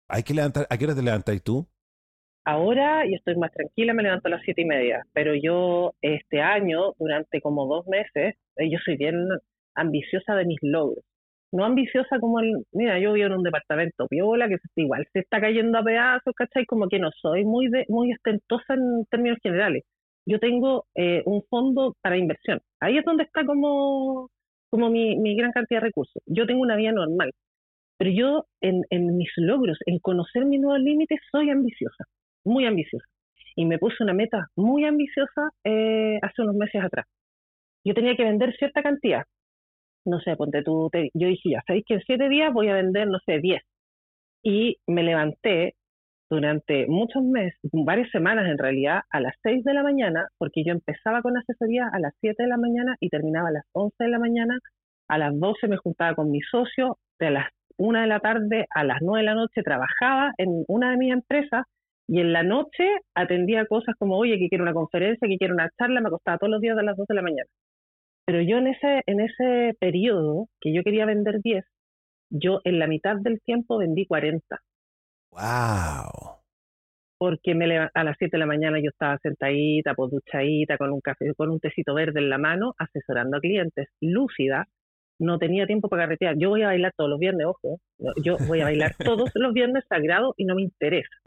Hay que levantar, ¿A qué hora te levantas tú? Ahora y estoy más tranquila, me levanto a las siete y media, pero yo este año, durante como dos meses, eh, yo soy bien ambiciosa de mis logros. No ambiciosa como el, mira, yo vivo en un departamento piola que igual se está cayendo a pedazos, ¿cachai? Como que no soy muy de, muy ostentosa en términos generales. Yo tengo eh, un fondo para inversión. Ahí es donde está como, como mi, mi gran cantidad de recursos. Yo tengo una vida normal, pero yo en, en mis logros, en conocer mis nuevos límites, soy ambiciosa muy ambiciosa. Y me puse una meta muy ambiciosa eh, hace unos meses atrás. Yo tenía que vender cierta cantidad. No sé, ponte tú, yo dije, ya, sabéis que en siete días voy a vender, no sé, diez. Y me levanté durante muchos meses, varias semanas en realidad, a las seis de la mañana, porque yo empezaba con asesoría a las siete de la mañana y terminaba a las once de la mañana. A las doce me juntaba con mi socio, de las una de la tarde a las nueve de la noche trabajaba en una de mis empresas y en la noche atendía cosas como, oye, que quiero una conferencia, que quiero una charla, me acostaba todos los días a las 2 de la mañana. Pero yo en ese, en ese periodo que yo quería vender 10, yo en la mitad del tiempo vendí 40. ¡Wow! Porque me a las 7 de la mañana yo estaba sentadita, pues duchadita, con un café, con un tecito verde en la mano, asesorando a clientes, lúcida, no tenía tiempo para carretear. Yo voy a bailar todos los viernes, ojo, yo voy a bailar [laughs] todos los viernes sagrados y no me interesa.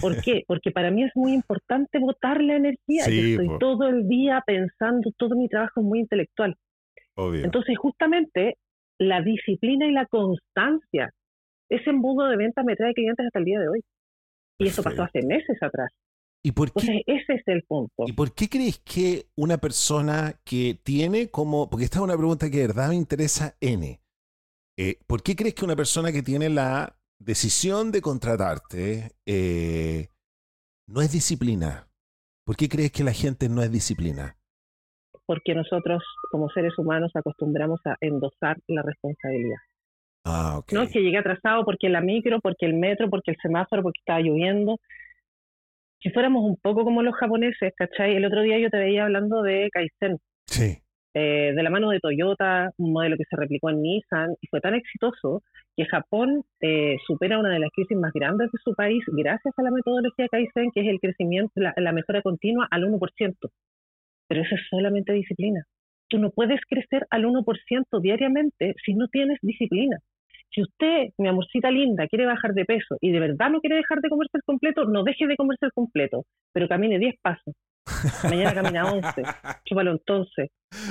¿Por qué? Porque para mí es muy importante votar la energía. Yo estoy todo el día pensando, todo mi trabajo es muy intelectual. Entonces, justamente, la disciplina y la constancia, ese embudo de venta me trae clientes hasta el día de hoy. Y eso pasó hace meses atrás. ¿Y por qué, Entonces, ese es el punto. ¿Y por qué crees que una persona que tiene como, porque esta es una pregunta que de verdad me interesa N, eh, ¿por qué crees que una persona que tiene la decisión de contratarte eh, no es disciplina. ¿Por qué crees que la gente no es disciplina? Porque nosotros, como seres humanos, acostumbramos a endosar la responsabilidad. Ah, No es que llegué atrasado porque la micro, porque el metro, porque el semáforo, porque estaba lloviendo. Si fuéramos un poco como los japoneses, ¿cachai? El otro día yo te veía hablando de Kaizen. Sí. Eh, de la mano de Toyota, un modelo que se replicó en Nissan, y fue tan exitoso que Japón eh, supera una de las crisis más grandes de su país gracias a la metodología Kaizen, que es el crecimiento, la, la mejora continua al 1%. Pero eso es solamente disciplina. Tú no puedes crecer al 1% diariamente si no tienes disciplina. Si usted, mi amorcita linda, quiere bajar de peso y de verdad no quiere dejar de comerse el completo, no deje de comerse el completo, pero camine 10 pasos. Mañana camina 11, [laughs] chúpalo entonces,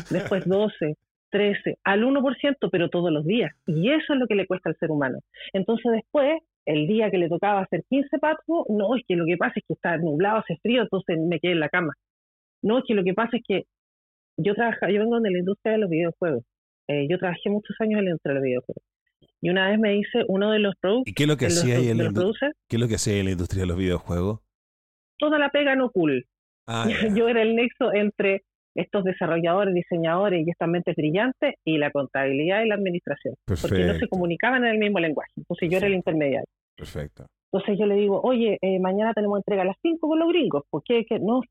después 12, 13, al 1%, pero todos los días. Y eso es lo que le cuesta al ser humano. Entonces después, el día que le tocaba hacer 15 pasos, no, es que lo que pasa es que está nublado, hace frío, entonces me quedé en la cama. No, es que lo que pasa es que yo trabajo, yo vengo de la industria de los videojuegos. Eh, yo trabajé muchos años en la industria de los videojuegos. Y una vez me dice uno de los productos. ¿Y qué es lo que hacía ahí en la ¿Qué es lo que hacía en la industria de los videojuegos? Toda la pega no cool. Ah, [laughs] yo era el nexo entre estos desarrolladores, diseñadores y estas mentes brillantes y la contabilidad y la administración. Porque no se comunicaban en el mismo lenguaje. Entonces yo era el intermediario. Perfecto. Entonces yo le digo, oye, eh, mañana tenemos entrega a las 5 con los gringos. ¿Por qué? No,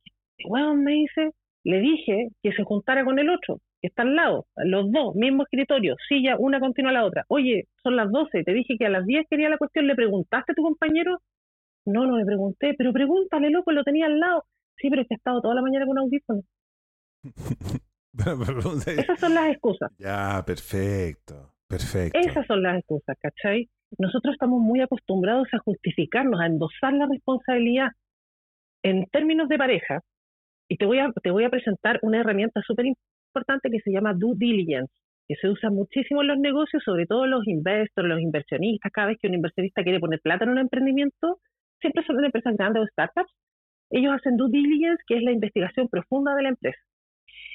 bueno, me dice, le dije que se juntara con el otro, que está al lado, los dos, mismo escritorio, silla, una continua a la otra. Oye, son las 12, te dije que a las 10 quería la cuestión, ¿le preguntaste a tu compañero? No, no le pregunté, pero pregúntale, loco, lo tenía al lado. Sí, pero es que ha estado toda la mañana con audífonos. [laughs] Esas son las excusas. Ya, perfecto, perfecto. Esas son las excusas, ¿cachai? Nosotros estamos muy acostumbrados a justificarnos, a endosar la responsabilidad en términos de pareja. Y te voy a, te voy a presentar una herramienta súper importante que se llama due diligence, que se usa muchísimo en los negocios, sobre todo los investors, los inversionistas. Cada vez que un inversionista quiere poner plata en un emprendimiento, siempre son empresas grandes o startups, ellos hacen due diligence, que es la investigación profunda de la empresa.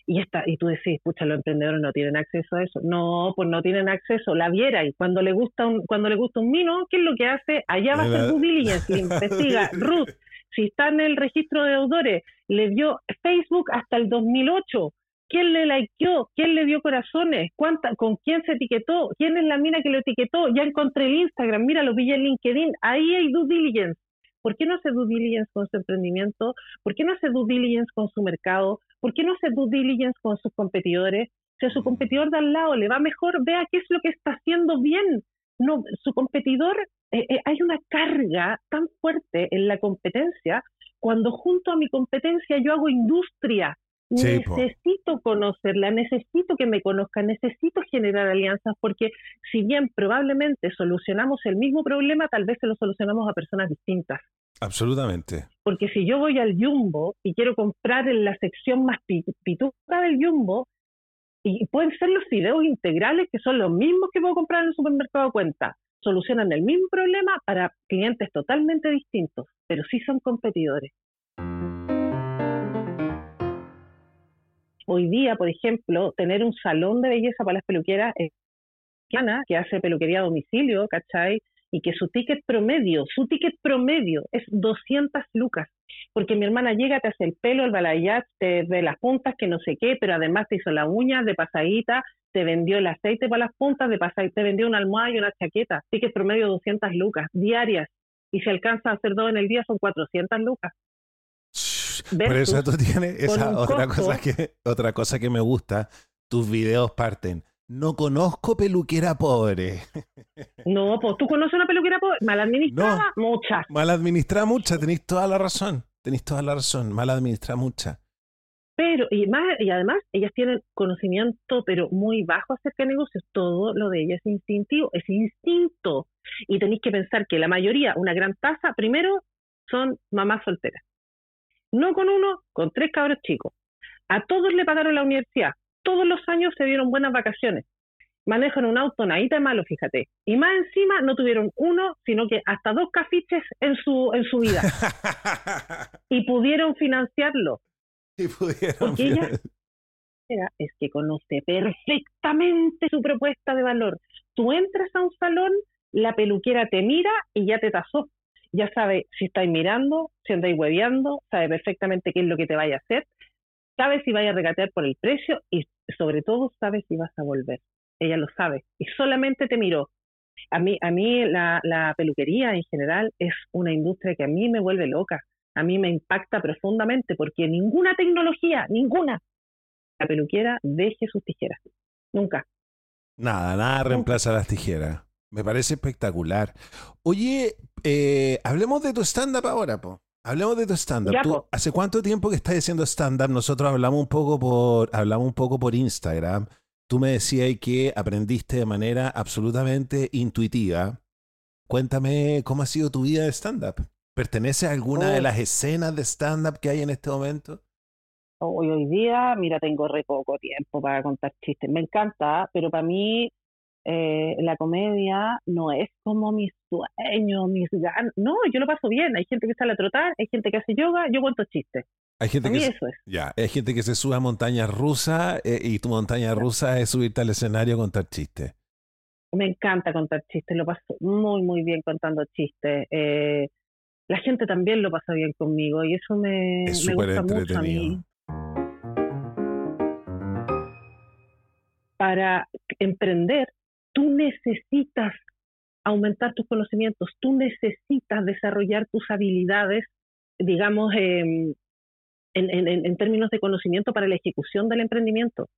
Y, está, y tú decís, pucha, los emprendedores no tienen acceso a eso. No, pues no tienen acceso. La viera y cuando le gusta un, cuando le gusta un vino, ¿qué es lo que hace? Allá va a hacer due diligence, investiga. [laughs] Ruth, si está en el registro de deudores, le dio Facebook hasta el 2008. ¿Quién le likeó? ¿Quién le dio corazones? ¿Cuánta, ¿Con quién se etiquetó? ¿Quién es la mina que lo etiquetó? Ya encontré el Instagram, mira, lo vi en LinkedIn. Ahí hay due diligence. ¿Por qué no hace due diligence con su emprendimiento? ¿Por qué no hace due diligence con su mercado? ¿Por qué no hace due diligence con sus competidores? Si a su competidor de al lado le va mejor, vea qué es lo que está haciendo bien. No, su competidor, eh, eh, hay una carga tan fuerte en la competencia cuando junto a mi competencia yo hago industria. Necesito conocerla, necesito que me conozca, necesito generar alianzas, porque si bien probablemente solucionamos el mismo problema, tal vez se lo solucionamos a personas distintas. Absolutamente. Porque si yo voy al Jumbo y quiero comprar en la sección más pituca del Jumbo, y pueden ser los fideos integrales que son los mismos que puedo comprar en el supermercado de cuenta. Solucionan el mismo problema para clientes totalmente distintos, pero sí son competidores. Hoy día, por ejemplo, tener un salón de belleza para las peluqueras es que hace peluquería a domicilio, ¿cachai? y que su ticket promedio, su ticket promedio es 200 lucas, porque mi hermana llega, te hace el pelo, el balayage, te de las puntas, que no sé qué, pero además te hizo las uñas de pasadita, te vendió el aceite para las puntas, de pasadita, te vendió una almohada y una chaqueta, ticket promedio 200 lucas diarias, y si alcanza a hacer dos en el día son 400 lucas. Por eso tú tienes esa otra cosa que otra cosa que me gusta, tus videos parten no conozco peluquera pobre. No, pues tú conoces una peluquera pobre. Mal administrada, mucha. Mal administrada, mucha. Tenéis toda la razón. Tenéis toda la razón. Mal administrada, mucha. Pero, y, más, y además, ellas tienen conocimiento, pero muy bajo acerca de negocios. Todo lo de ellas es instintivo, es instinto. Y tenéis que pensar que la mayoría, una gran tasa, primero, son mamás solteras. No con uno, con tres cabros chicos. A todos le pagaron la universidad todos los años se dieron buenas vacaciones. Manejan un auto nadita de malo, fíjate. Y más encima no tuvieron uno, sino que hasta dos cafiches en su, en su vida. [laughs] y pudieron financiarlo. Y pudieron. Porque ella es que conoce perfectamente su propuesta de valor. Tú entras a un salón, la peluquera te mira y ya te tasó. Ya sabe si estáis mirando, si andáis hueveando, sabe perfectamente qué es lo que te vaya a hacer sabe si vaya a regatear por el precio y sobre todo sabe si vas a volver. Ella lo sabe y solamente te miró. A mí, a mí la, la peluquería en general es una industria que a mí me vuelve loca, a mí me impacta profundamente porque ninguna tecnología, ninguna, la peluquera deje sus tijeras. Nunca. Nada, nada reemplaza las tijeras. Me parece espectacular. Oye, eh, hablemos de tu stand-up ahora, po. Hablemos de tu stand-up. ¿Hace cuánto tiempo que estás haciendo stand-up? Nosotros hablamos un poco por, hablamos un poco por Instagram. Tú me decías que aprendiste de manera absolutamente intuitiva. Cuéntame cómo ha sido tu vida de stand-up. ¿Pertenece a alguna de oh. las escenas de stand-up que hay en este momento? Hoy, hoy día, mira, tengo re poco tiempo para contar chistes. Me encanta, pero para mí eh, la comedia no es como mis sueños, mis ganas. No, yo lo paso bien. Hay gente que sale a trotar, hay gente que hace yoga, yo cuento chistes. Hay gente, que eso es. Ya, hay gente que se sube a montañas rusas eh, y tu montaña rusa es subirte al escenario a contar chistes. Me encanta contar chistes, lo paso muy, muy bien contando chistes. Eh, la gente también lo pasa bien conmigo y eso me, me gusta mucho a mí. Para emprender tú necesitas aumentar tus conocimientos, tú necesitas desarrollar tus habilidades, digamos, em, en, términos de conocimiento para la ejecución del emprendimiento.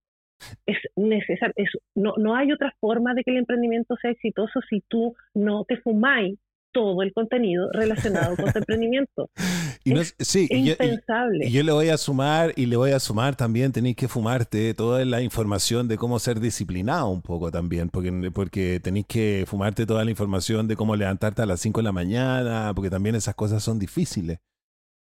Es necesario, no, no hay otra forma de que el emprendimiento sea exitoso si tú no te fumáis todo el contenido relacionado con tu [laughs] emprendimiento. Y es sí, impensable. Y yo, le voy a sumar, y le voy a sumar también, tenéis que fumarte toda la información de cómo ser disciplinado un poco también, porque, porque tenéis que fumarte toda la información de cómo levantarte a las 5 de la mañana, porque también esas cosas son difíciles.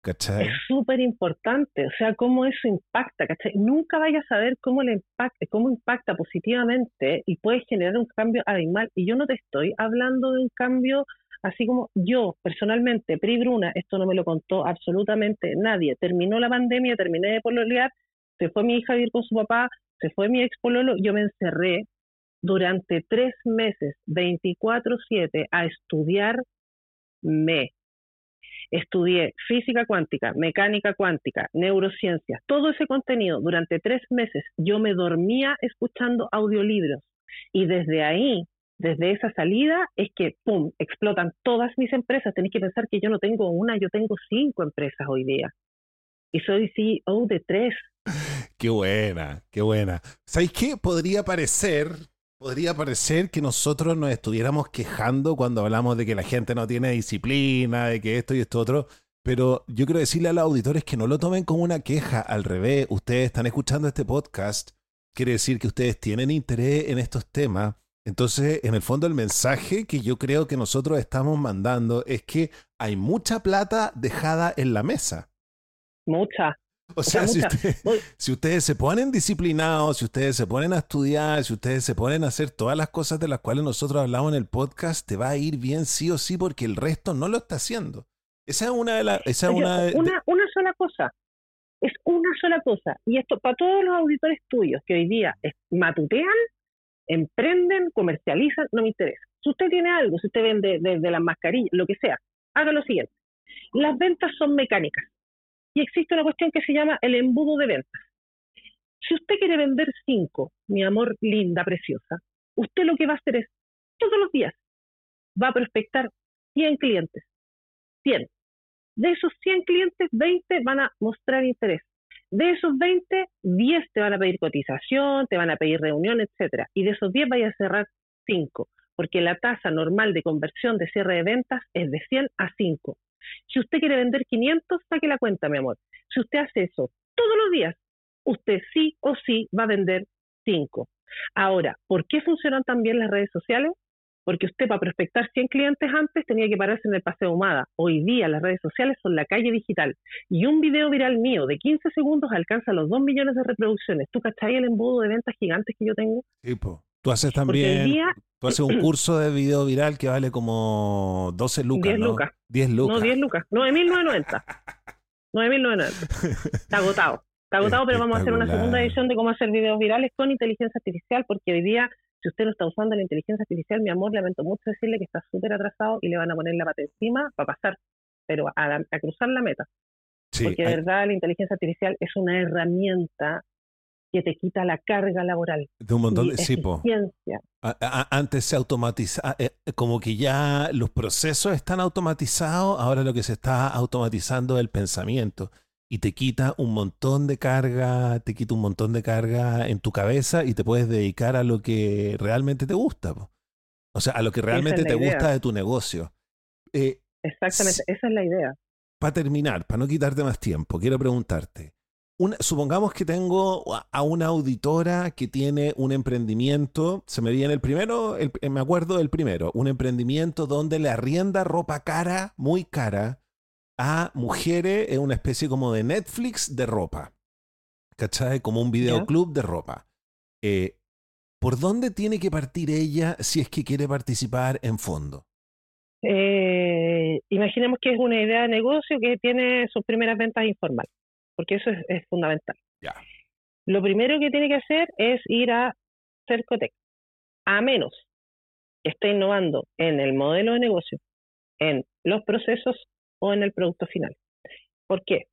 ¿Cachai? Es súper importante, o sea, cómo eso impacta, ¿cachai? Nunca vayas a saber cómo, le impacta, cómo impacta positivamente y puedes generar un cambio animal. Y yo no te estoy hablando de un cambio Así como yo personalmente, Pri Bruna, esto no me lo contó absolutamente nadie. Terminó la pandemia, terminé de pololear, se fue mi hija a vivir con su papá, se fue mi ex pololo, yo me encerré durante tres meses, 24/7, a estudiar me. Estudié física cuántica, mecánica cuántica, neurociencias, todo ese contenido durante tres meses. Yo me dormía escuchando audiolibros y desde ahí desde esa salida es que, ¡pum!, explotan todas mis empresas. Tenéis que pensar que yo no tengo una, yo tengo cinco empresas hoy día. Y soy CEO de tres. [laughs] Qué buena, qué buena. ¿Sabéis qué? Podría parecer, podría parecer que nosotros nos estuviéramos quejando cuando hablamos de que la gente no tiene disciplina, de que esto y esto otro. Pero yo quiero decirle a los auditores que no lo tomen como una queja. Al revés, ustedes están escuchando este podcast. Quiere decir que ustedes tienen interés en estos temas entonces, en el fondo, el mensaje que yo creo que nosotros estamos mandando es que hay mucha plata dejada en la mesa. Mucha. O sea, si, ustedes se ponen disciplinados, si ustedes se ponen a estudiar, si ustedes se ponen a hacer todas las cosas de las cuales nosotros hablamos en el podcast, te va a ir bien sí o sí porque el resto no lo está haciendo. Esa es una de las... Esa una, una, una sola cosa. Es una sola cosa. Y esto para todos los auditores tuyos que hoy día matutean emprenden, comercializan, no me interesa. Si usted tiene algo, si usted vende desde las mascarillas, lo que sea, haga lo siguiente. Las ventas son mecánicas y existe una cuestión que se llama el embudo de ventas. Si usted quiere vender cinco, mi amor linda, preciosa, usted lo que va a hacer es, todos los días, va a prospectar 100 clientes. 100. De esos 100 clientes, 20 van a mostrar interés. De esos 20, 10 te van a pedir cotización, te van a pedir reunión, etcétera. Y de esos 10 vaya a cerrar 5, porque la tasa normal de conversión de cierre de ventas es de 100 a 5. Si usted quiere vender 500, saque la cuenta, mi amor. Si usted hace eso todos los días, usted sí o sí va a vender 5. Ahora, ¿por qué funcionan tan bien las redes sociales? Porque usted para prospectar 100 clientes antes tenía que pararse en el Paseo Humada. Hoy día las redes sociales son la calle digital y un video viral mío de 15 segundos alcanza los 2 millones de reproducciones. ¿Tú cachai el embudo de ventas gigantes que yo tengo? Sí, Tú haces también... tú haces un [clears throat] curso de video viral que vale como 12 lucas, 10 lucas. 10 lucas. No, 10 lucas. 9.990. 9.990. Está agotado. Está agotado, pero vamos a hacer una segunda edición de cómo hacer videos virales con inteligencia artificial, porque hoy día si usted no está usando la inteligencia artificial, mi amor, lamento mucho decirle que está súper atrasado y le van a poner la pata encima para pasar, pero a, cruzar la meta. Porque de verdad la inteligencia artificial es una herramienta que te quita la carga laboral. De un montón de... Sí, antes se automatiza, eh, como que ya los procesos están automatizados, ahora lo que se está automatizando es el pensamiento y te quita un montón de carga, te quita un montón de carga en tu cabeza y te puedes dedicar a lo que realmente te gusta. O sea, a lo que realmente te gusta de tu negocio. Eh, Exactamente, esa es la idea. Para terminar, para no quitarte más tiempo, quiero preguntarte. supongamos que tengo a una auditora que tiene un emprendimiento, se me viene el primero, me acuerdo del primero, un emprendimiento donde le arrienda ropa cara, muy cara, a mujeres en una especie como de Netflix de ropa. ¿Cachai? Como un videoclub de ropa. Eh, ¿Por dónde tiene que partir ella si es que quiere participar en fondo? Eh, imaginemos que es una idea de negocio que tiene sus primeras ventas informales, porque eso es, fundamental. Ya. Lo primero que tiene que hacer es ir a Cercotec, a menos que esté innovando en el modelo de negocio, en los procesos o en el producto final. ¿Por qué?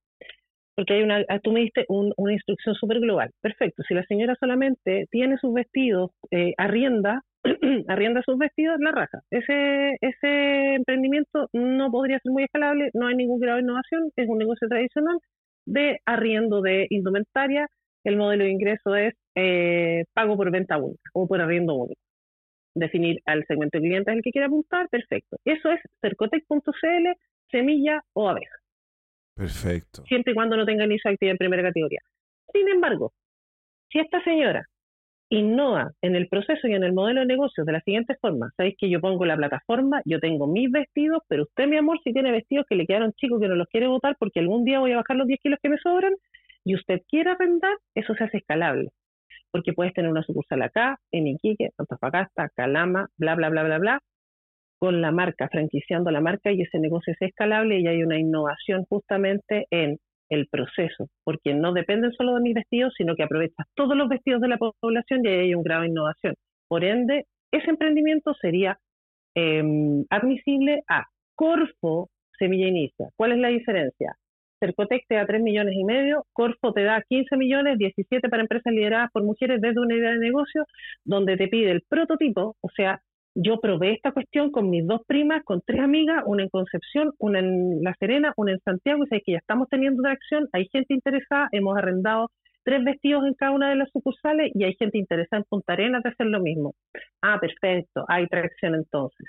Porque hay una, ah, tú me diste una instrucción súper global. Perfecto, si la señora solamente tiene sus vestidos, eh, arrienda, [clears throat] arrienda sus vestidos, la raja. Ese, ese emprendimiento no podría ser muy escalable, no hay ningún grado de innovación, es un negocio tradicional, de arriendo de indumentaria, el modelo de ingreso es eh, pago por venta única o por arriendo único. Definir al segmento de clientes el que quiera apuntar, perfecto. Eso es cercotec.cl, semilla o abeja. Perfecto. Siempre y cuando no tenga inicio actividad en primera categoría. Sin embargo, si esta señora innova en el proceso y en el modelo de negocio de la siguiente forma. Sabéis que yo pongo la plataforma, yo tengo mis vestidos, pero usted, mi amor, si tiene vestidos que le quedaron chicos que no los quiere votar porque algún día voy a bajar los 10 kilos que me sobran y usted quiere arrendar, eso se hace escalable. Porque puedes tener una sucursal acá, en Iquique, Antofagasta, Calama, bla, bla, bla, bla, bla, con la marca, franquiciando la marca y ese negocio es escalable y hay una innovación justamente en el proceso, porque no dependen solo de mis vestidos, sino que aprovechas todos los vestidos de la población y ahí hay un grado de innovación. Por ende, ese emprendimiento sería em, admisible a Corfo Semilla Inicia. ¿Cuál es la diferencia? Cercotec te da 3 millones y medio, Corfo te da 15 millones, 17 para empresas lideradas por mujeres desde una idea de negocio, donde te pide el prototipo, o sea, yo probé esta cuestión con mis dos primas, con tres amigas, una en Concepción, una en La Serena, una en Santiago, y sé que ya estamos teniendo tracción, hay gente interesada, hemos arrendado tres vestidos en cada una de las sucursales y hay gente interesada en Punta Arenas de hacer lo mismo. Ah, perfecto, hay tracción entonces.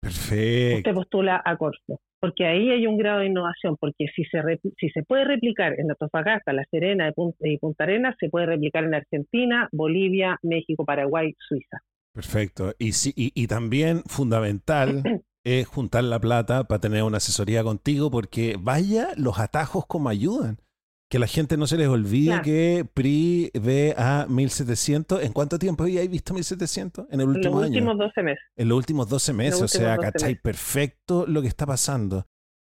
Perfecto. Usted postula a Corso, porque ahí hay un grado de innovación, porque si se, si se puede replicar en Antofagasta, La Serena y Punta Arenas, se puede replicar en Argentina, Bolivia, México, Paraguay, Suiza. Perfecto. Y, sí, y, también fundamental [clears throat] es juntar la plata para tener una asesoría contigo, porque vaya los atajos como ayudan. Que la gente no se les olvide que PRI ve a 1700. ¿En cuánto tiempo habíais visto 1700? En el último año. En los últimos 12 meses. En los últimos 12 meses. O sea, ¿cachai? Perfecto lo que está pasando.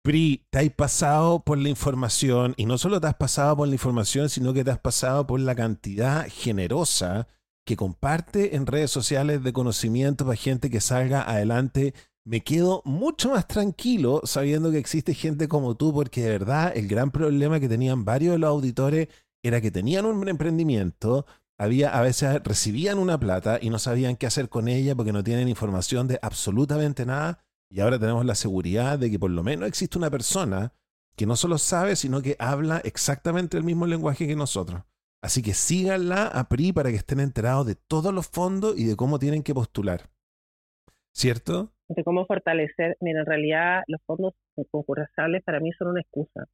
PRI, te has pasado por la información y no solo te has pasado por la información, sino que te has pasado por la cantidad generosa que comparte en redes sociales de conocimiento para gente que salga adelante, me quedo mucho más tranquilo sabiendo que existe gente como tú, porque de verdad el gran problema que tenían varios de los auditores era que tenían un emprendimiento, había a veces recibían una plata y no sabían qué hacer con ella porque no tienen información de absolutamente nada y ahora tenemos la seguridad de que por lo menos existe una persona que no solo sabe, sino que habla exactamente el mismo lenguaje que nosotros. Así que síganla a PRI para que estén enterados de todos los fondos y de cómo tienen que postular. ¿Cierto? De cómo fortalecer. Mira, en realidad los fondos concursables para mí son una excusa.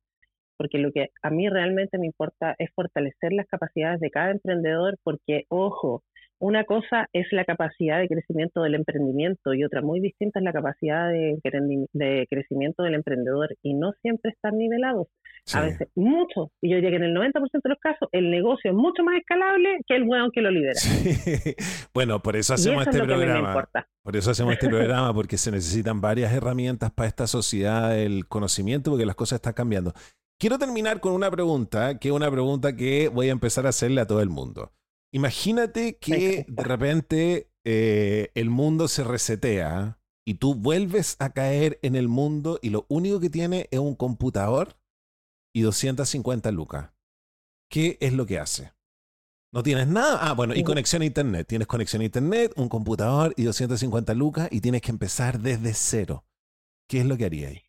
Porque lo que a mí realmente me importa es fortalecer las capacidades de cada emprendedor, porque, ojo, una cosa es la capacidad de crecimiento del emprendimiento y otra muy distinta es la capacidad de, crecimiento del emprendedor y no siempre están nivelados. A veces, mucho, y yo diría que en el 90% de los casos, el negocio es mucho más escalable que el weón que lo lidera. [laughs] Bueno, por eso hacemos este programa. Por eso hacemos [laughs] este programa, porque se necesitan varias herramientas para esta sociedad del conocimiento, porque las cosas están cambiando. Quiero terminar con una pregunta, que es una pregunta que voy a empezar a hacerle a todo el mundo. Imagínate que de repente eh, el mundo se resetea y tú vuelves a caer en el mundo y lo único que tiene es un computador y 250 lucas. ¿Qué es lo que hace? No tienes nada. Ah, bueno, y conexión a internet. Tienes conexión a internet, un computador y 250 lucas y tienes que empezar desde cero. ¿Qué es lo que haría ahí?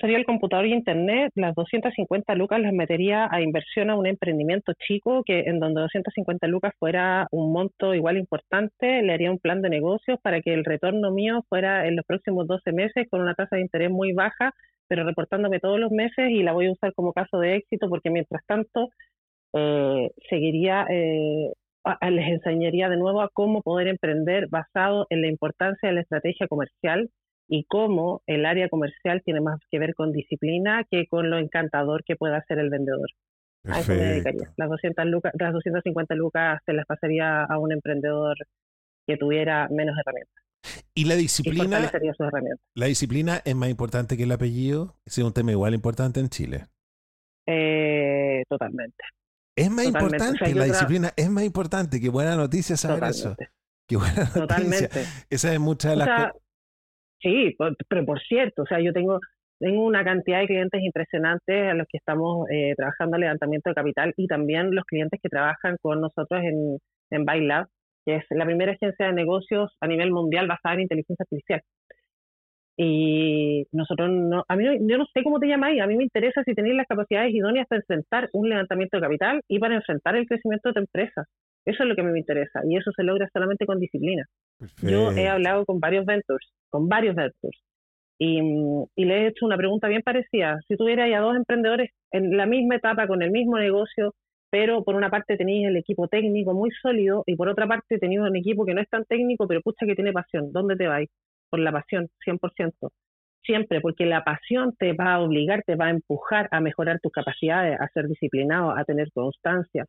Sería el computador y internet, las 250 lucas las metería a inversión a un emprendimiento chico que en donde 250 lucas fuera un monto igual importante, le haría un plan de negocios para que el retorno mío fuera en los próximos 12 meses con una tasa de interés muy baja, pero reportándome todos los meses y la voy a usar como caso de éxito porque mientras tanto eh, seguiría, eh, les enseñaría de nuevo a cómo poder emprender basado en la importancia de la estrategia comercial y cómo el área comercial tiene más que ver con disciplina que con lo encantador que pueda ser el vendedor. A eso me dedicaría. Las, 200 lucas, las 250 lucas se las pasaría a un emprendedor que tuviera menos herramientas. ¿Y la disciplina? Y sus herramientas. ¿La disciplina es más importante que el apellido? ¿Es un tema igual importante en Chile? Eh, totalmente. Es más importante, la disciplina es más importante. Qué buena noticia saber eso. Qué buena [laughs] noticia. Totalmente. Esa es muchas de las Sí, pero por cierto, o sea, yo tengo, tengo una cantidad de clientes impresionantes a los que estamos eh, trabajando el levantamiento de capital y también los clientes que trabajan con nosotros en, en Bailab, que es la primera agencia de negocios a nivel mundial basada en inteligencia artificial. Y nosotros, no, a mí, yo no sé cómo te llamáis, a mí me interesa si tenéis las capacidades idóneas para enfrentar un levantamiento de capital y para enfrentar el crecimiento de tu empresa. Eso es lo que a mí me interesa y eso se logra solamente con disciplina. Yo he hablado con varios ventures, con varios ventures, y, y, le he hecho una pregunta bien parecida. Si tuviera ya dos emprendedores en la misma etapa, con el mismo negocio, pero por una parte tenéis el equipo técnico muy sólido y por otra parte tenéis un equipo que no es tan técnico, pero pucha que tiene pasión. ¿Dónde te vais? Por la pasión, 100%. Siempre, porque la pasión te va a obligar, te va a empujar a mejorar tus capacidades, a ser disciplinado, a tener constancia,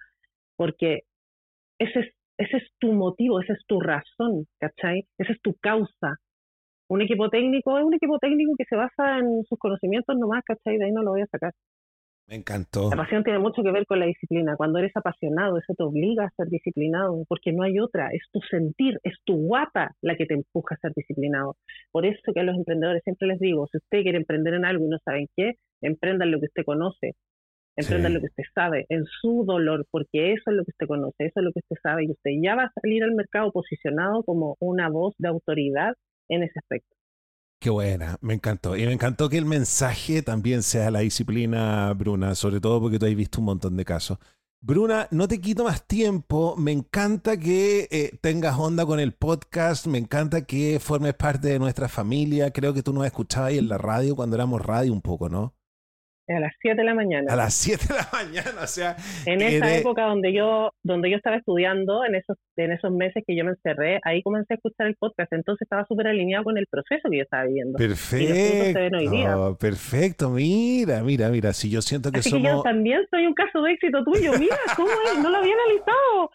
porque ese es, ese es tu motivo, esa es tu razón, ¿cachai? Esa es tu causa. Un equipo técnico es un equipo técnico que se basa en sus conocimientos nomás, ¿cachai? De ahí no lo voy a sacar. Me encantó. La pasión tiene mucho que ver con la disciplina. Cuando eres apasionado, eso te obliga a ser disciplinado, porque no hay otra. Es tu sentir, es tu guapa la que te empuja a ser disciplinado. Por eso que a los emprendedores siempre les digo, si usted quiere emprender en algo y no saben qué, emprendan lo que usted conoce, emprendan lo que usted sabe, en su dolor, porque eso es lo que usted conoce, eso es lo que usted sabe, y usted ya va a salir al mercado posicionado como una voz de autoridad en ese aspecto. Qué buena, me encantó. Y me encantó que el mensaje también sea la disciplina, Bruna, sobre todo porque tú has visto un montón de casos. Bruna, no te quito más tiempo. Me encanta que eh, tengas onda con el podcast. Me encanta que formes parte de nuestra familia. Creo que tú nos escuchabas ahí en la radio cuando éramos radio un poco, ¿no? A las 7 de la mañana. A las 7 de la mañana, o sea. En esa época donde yo, donde yo estaba estudiando, en esos, en esos meses que yo me encerré, ahí comencé a escuchar el podcast. Entonces estaba súper alineado con el proceso que yo estaba viviendo. Perfecto. Perfecto, mira, mira, mira. Si yo siento que somos. yo también soy un caso de éxito tuyo. Mira, [laughs] ¿cómo es? No lo había analizado.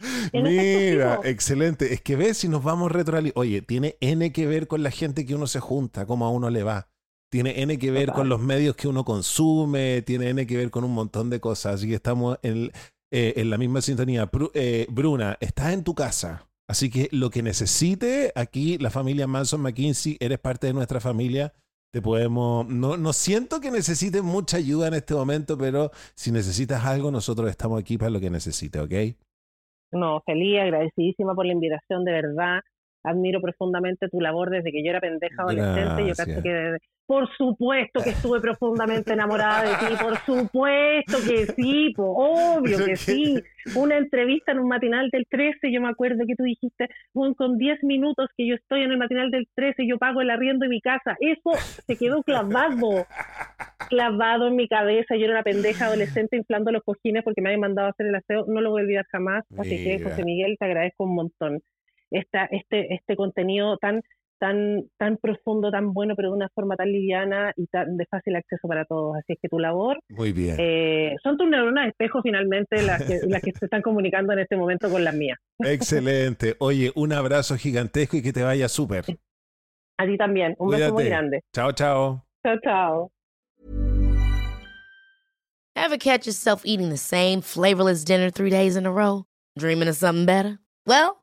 mira, excelente. Es que ves si nos vamos retroalimentando. Oye, tiene N que ver con la gente que uno se junta, cómo a uno le va tiene N que ver con los medios que uno consume, tiene N que ver con un montón de cosas. Así que estamos en, eh, en la misma sintonía. Eh, Bruna, estás en tu casa. Así que lo que necesite, aquí la familia Manson McKinsey, eres parte de nuestra familia. Te podemos. No, no siento que necesites mucha ayuda en este momento, pero si necesitas algo, nosotros estamos aquí para lo que necesites, ¿ok? No, feliz, agradecidísima por la invitación, de verdad admiro profundamente tu labor desde que yo era pendeja adolescente. Yo creo que por supuesto que estuve profundamente enamorada de ti, por supuesto que sí, obvio que sí. Una entrevista en un matinal del 13, yo me acuerdo que tú dijiste, con 10 minutos que yo estoy en el matinal del 13, yo pago el arriendo de mi casa. Eso se quedó clavado, clavado en mi cabeza. Yo era una pendeja adolescente inflando los cojines porque me habían mandado a hacer el aseo. No lo voy a olvidar jamás. Así que, José Miguel, te agradezco un montón esta, este, este contenido tan, tan, tan profundo, tan bueno, pero de una forma tan liviana y tan de fácil acceso para todos. Así es que tu labor Muy bien. Eh, son tus neuronas espejo finalmente las que, las que se están comunicando en este momento con las mías. Excelente. Oye, un abrazo gigantesco y que te vaya súper. A ti también. Un beso muy grande. Chao, chao. Chao, chao. Ever catch yourself eating the same flavorless dinner three days in a row? Dreaming of something better? Well,